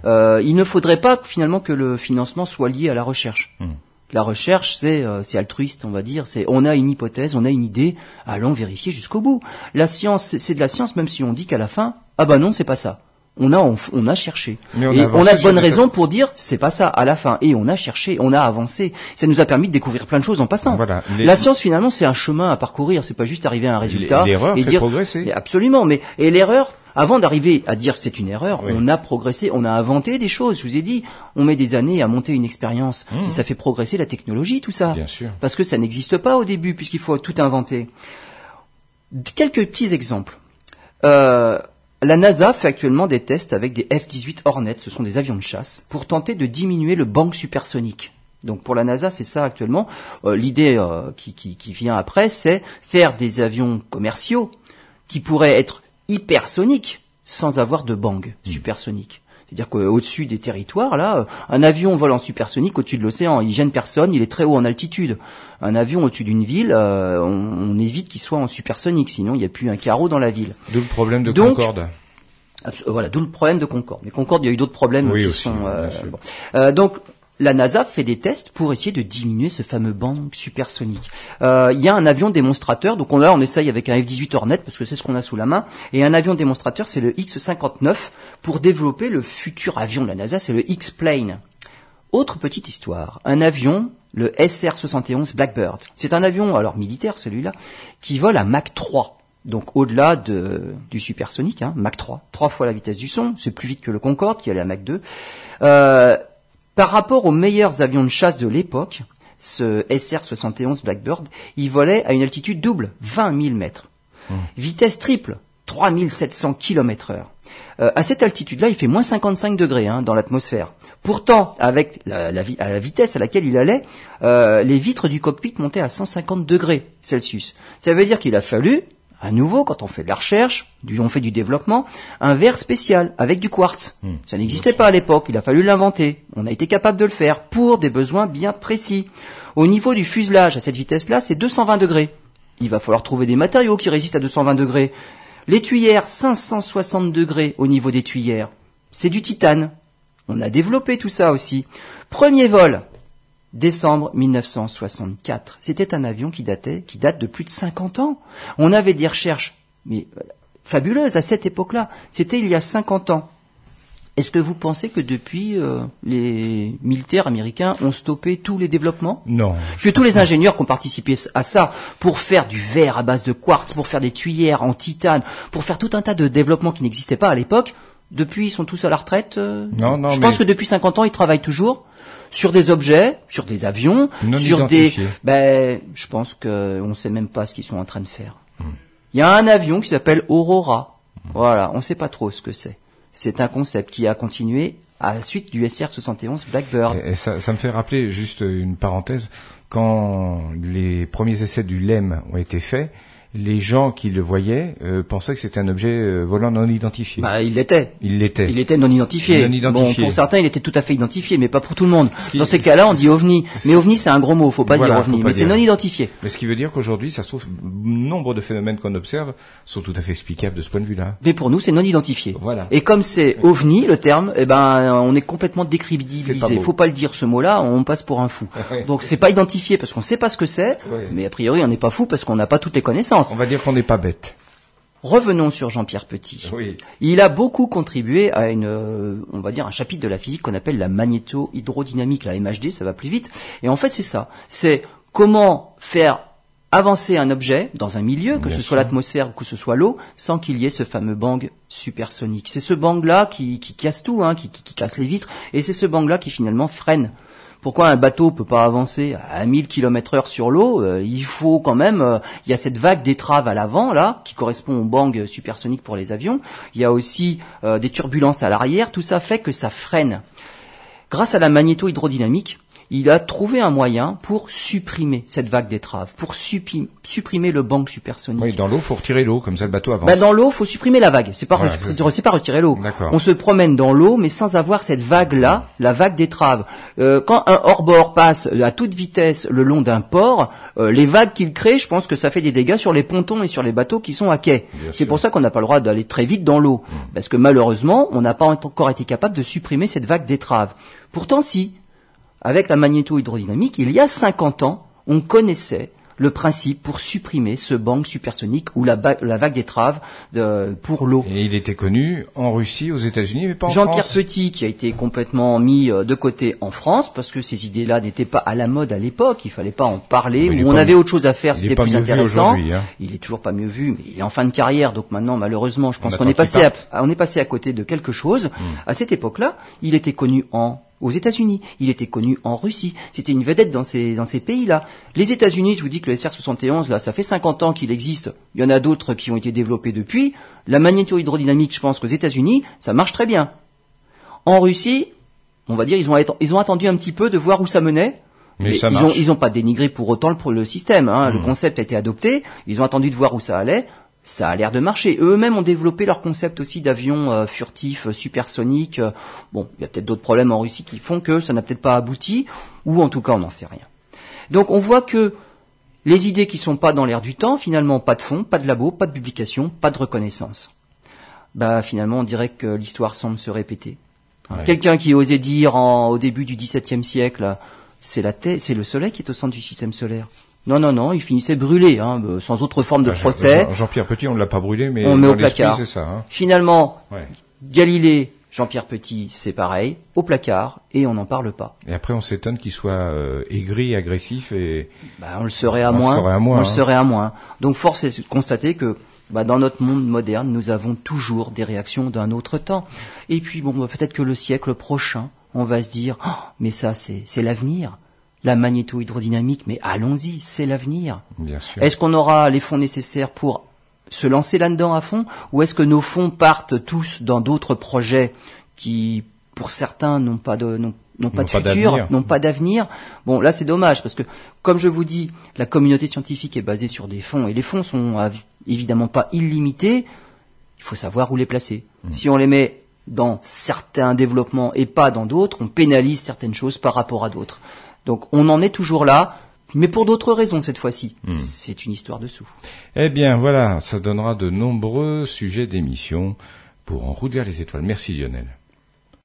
Euh, il ne faudrait pas finalement que le financement soit lié à la recherche. Hmm. La recherche, c'est euh, c'est altruiste, on va dire. C'est on a une hypothèse, on a une idée, allons vérifier jusqu'au bout. La science, c'est de la science, même si on dit qu'à la fin, ah bah non, c'est pas ça on a on, a cherché et on a de bonnes raisons pour dire c'est pas ça à la fin et on a cherché on a avancé ça nous a permis de découvrir plein de choses en passant la science finalement c'est un chemin à parcourir c'est pas juste arriver à un résultat l'erreur et fait dire progresser absolument mais et l'erreur avant d'arriver à dire que c'est une erreur, on a progressé, on a inventé des choses. Je vous ai dit, on met des années à monter une expérience, mmh. et ça fait progresser la technologie, tout ça. Bien sûr. Parce que ça n'existe pas au début, puisqu'il faut tout inventer. Quelques petits exemples. Euh, la NASA fait actuellement des tests avec des F-18 Hornet, ce sont des avions de chasse, pour tenter de diminuer le bang supersonique. Donc pour la NASA, c'est ça actuellement. Euh, l'idée euh, qui, qui, vient après, c'est faire des avions commerciaux qui pourraient être hypersoniques sans avoir de bang hmm. supersonique. C'est-à-dire qu'au-dessus des territoires, là, un avion vole en supersonique au-dessus de l'océan. Il gêne personne, il est très haut en altitude. Un avion au-dessus d'une ville, euh, on, évite qu'il soit en supersonique, sinon il n'y a plus un carreau dans la ville. D'où le problème de Concorde. Voilà, d'où le problème de Concorde. Mais Concorde, il y a eu d'autres problèmes oui, qui aussi, sont. Euh, euh, donc, la NASA fait des tests pour essayer de diminuer ce fameux bang supersonique. Euh, Il y a un avion démonstrateur, donc on, là on essaye avec un F-18 Hornet parce que c'est ce qu'on a sous la main, et un avion démonstrateur c'est le X-59 pour développer le futur avion de la NASA, c'est le X-Plane. Autre petite histoire, un avion, le SR-71 Blackbird. C'est un avion, alors militaire celui-là, qui vole à Mach 3. Donc au-delà de, du supersonique, hein, Mach 3, trois fois la vitesse du son, c'est plus vite que le Concorde qui allait à Mach 2. Euh, par rapport aux meilleurs avions de chasse de l'époque, ce SR-71 Blackbird, il volait à une altitude double, 20 000 mètres. Vitesse triple, 3700 km heure. Euh, à cette altitude-là, il fait moins 55 degrés hein, dans l'atmosphère. Pourtant, avec la, la vi- à la vitesse à laquelle il allait, euh, les vitres du cockpit montaient à 150 degrés Celsius. Ça veut dire qu'il a fallu, à nouveau, quand on fait de la recherche, du, on fait du développement, un verre spécial avec du quartz. Ça n'existait pas à l'époque, il a fallu l'inventer. On a été capable de le faire pour des besoins bien précis. Au niveau du fuselage, à cette vitesse-là, c'est 220 degrés. Il va falloir trouver des matériaux qui résistent à 220 degrés. Les tuyères, 560 degrés au niveau des tuyères. C'est du titane. On a développé tout ça aussi. Premier vol, décembre 1964. C'était un avion qui datait, qui date de plus de 50 ans. On avait des recherches, mais euh, fabuleuses à cette époque-là. C'était il y a 50 ans. Est-ce que vous pensez que depuis, euh, les militaires américains ont stoppé tous les développements? Non. que tous les ingénieurs qui ont participé à ça, pour faire du verre à base de quartz, pour faire des tuyères en titane, pour faire tout un tas de développements qui n'existaient pas à l'époque, depuis ils sont tous à la retraite. euh, Non, non, Je mais- pense que depuis 50 ans, ils travaillent toujours sur des objets, sur des avions, Non sur des. Ben, je pense que on sait même pas ce qu'ils sont en train de faire. Hmm. Il y a un avion qui s'appelle Aurora. Voilà, on sait pas trop ce que c'est. C'est un concept qui a continué à la suite du SR-71 Blackbird. Et, et ça, ça me fait rappeler juste une parenthèse. Quand les premiers essais du LEM ont été faits, les gens qui le voyaient euh, pensaient que c'était un objet euh, volant non identifié. Bah, il l'était. il l'était. Il était non identifié. Non identifié. Bon, pour certains, il était tout à fait identifié, mais pas pour tout le monde. qui- Dans ces cas-là, on dit ovni. Mais ovni, c'est un gros mot, faut pas Voilà, dire ovni. pas Mais c'est non identifié. Mais ce qui veut dire qu'aujourd'hui, ça se trouve, nombre de phénomènes qu'on observe sont tout à fait explicables de ce point de vue-là. Mais pour nous, c'est non identifié. Voilà. Et comme c'est ovni, le terme, eh ben, on est complètement décrédibilisé. Faut pas le dire, ce mot-là, on passe pour un fou. Donc c'est pas identifié parce qu'on sait pas ce que c'est, Ouais. mais a priori, on n'est pas fou parce qu'on n'a pas toutes les connaissances. On va dire qu'on n'est pas bête. Revenons sur Jean-Pierre Petit. Oui. Il a beaucoup contribué à une, euh, on va dire, un chapitre de la physique qu'on appelle la magnéto-hydrodynamique, la MHD, ça va plus vite. Et en fait, c'est ça. C'est comment faire avancer un objet dans un milieu, que Bien ce soit l'atmosphère ou que ce soit l'eau, sans qu'il y ait ce fameux bang supersonique. C'est ce bang-là qui, qui casse tout, hein, qui, qui, qui casse les vitres, et c'est ce bang-là qui finalement freine. Pourquoi un bateau peut pas avancer à 1000 km heure sur l'eau Euh, Il faut quand même, euh, il y a cette vague d'étrave à l'avant là, qui correspond au bang supersonique pour les avions. Il y a aussi euh, des turbulences à l'arrière. Tout ça fait que ça freine. Grâce à la magnéto-hydrodynamique, il a trouvé un moyen pour supprimer cette vague d'étrave, pour supprimer le bang supersonique. Oui, dans l'eau, faut retirer l'eau, comme ça le bateau avance. Bah, dans l'eau, faut supprimer la vague. C'est pas, Voilà, c'est retirer l'eau. On se promène dans l'eau, mais sans avoir cette vague-là, la vague d'étrave. Euh, quand un hors-bord passe à toute vitesse le long d'un port, euh, les vagues qu'il crée, je pense que ça fait des dégâts sur les pontons et sur les bateaux qui sont à quai. C'est pour ça qu'on n'a pas le droit d'aller très vite dans l'eau, parce que malheureusement, on n'a pas encore été capable de supprimer cette vague d'étrave. Pourtant, si, avec la magnéto-hydrodynamique, il y a 50 ans, on connaissait le principe pour supprimer ce bang supersonique ou la, la vague d'étrave pour l'eau. Et il était connu en Russie, aux États-Unis, mais pas en Jean-Pierre France. Petit qui a été complètement mis euh, de côté en France parce que ces idées-là n'étaient pas à la mode à l'époque, il fallait pas en parler, ou on avait mieux- autre chose à faire, c'était plus intéressant. hein. Il est toujours pas mieux vu, mais il est en fin de carrière, donc maintenant malheureusement, je pense On qu'on passé à, on est passé à côté de quelque chose. Hmm. À cette époque-là, il était connu en aux États-Unis, il était connu en Russie, c'était une vedette dans ces dans ces pays-là. Les États-Unis, je vous dis que le SR-71 là, ça fait 50 ans qu'il existe. Il y en a d'autres qui ont été développés depuis. La magnéto-hydrodynamique, je pense qu'aux États-Unis, ça marche très bien. En Russie, on va dire, ils ont, ils ont attendu un petit peu de voir où ça menait. Mais ça ils marche. ont, ils ont pas dénigré pour autant le, le système. Hein. Le concept a été adopté. Ils ont attendu de voir où ça allait. Ça a l'air de marcher. Eux-mêmes ont développé leur concept aussi d'avions euh, furtifs, euh, supersoniques. Euh, Bon, il y a peut-être d'autres problèmes en Russie qui font que ça n'a peut-être pas abouti, ou en tout cas on n'en sait rien. Donc on voit que les idées qui sont pas dans l'air du temps, finalement pas de fond, pas de labo, pas de publication, pas de reconnaissance. Bah finalement on dirait que l'histoire semble se répéter. Ouais. Quelqu'un qui osait dire en- au début du XVIIe siècle, c'est la Terre, c'est le Soleil qui est au centre du système solaire. Non, non, non, il finissait brûlé, hein, euh, sans autre forme de Ah, procès. Jean- Jean-Pierre Petit, on ne l'a pas brûlé, mais On le met au placard. ça. Hein. Finalement, Ouais. Galilée, Jean-Pierre Petit, c'est pareil, au placard, et on n'en parle pas. Et après, on s'étonne qu'il soit euh, aigri, agressif et Bah, on le serait à On moins. serait à moins, on le hein. serait à moins. Donc force est de constater que bah, dans notre monde moderne, nous avons toujours des réactions d'un autre temps. Et puis bon, bah, peut-être que le siècle prochain, on va se dire, Oh, mais ça c'est l'avenir. La magnéto-hydrodynamique, mais allons-y, c'est l'avenir. Est-ce qu'on aura les fonds nécessaires pour se lancer là-dedans à fond ou est-ce que nos fonds partent tous dans d'autres projets qui, pour certains, n'ont pas de n'ont pas de pas futur, n'ont pas d'avenir? Bon, là c'est dommage parce que, comme je vous dis, la communauté scientifique est basée sur des fonds et les fonds sont évidemment pas illimités. Il faut savoir où les placer. Mmh. Si on les met dans certains développements et pas dans d'autres, on pénalise certaines choses par rapport à d'autres. Donc on en est toujours là, mais pour d'autres raisons cette fois-ci. Mmh. C'est une histoire de sous. Eh bien, voilà, ça donnera de nombreux sujets d'émission pour En route vers les étoiles. Merci Lionel.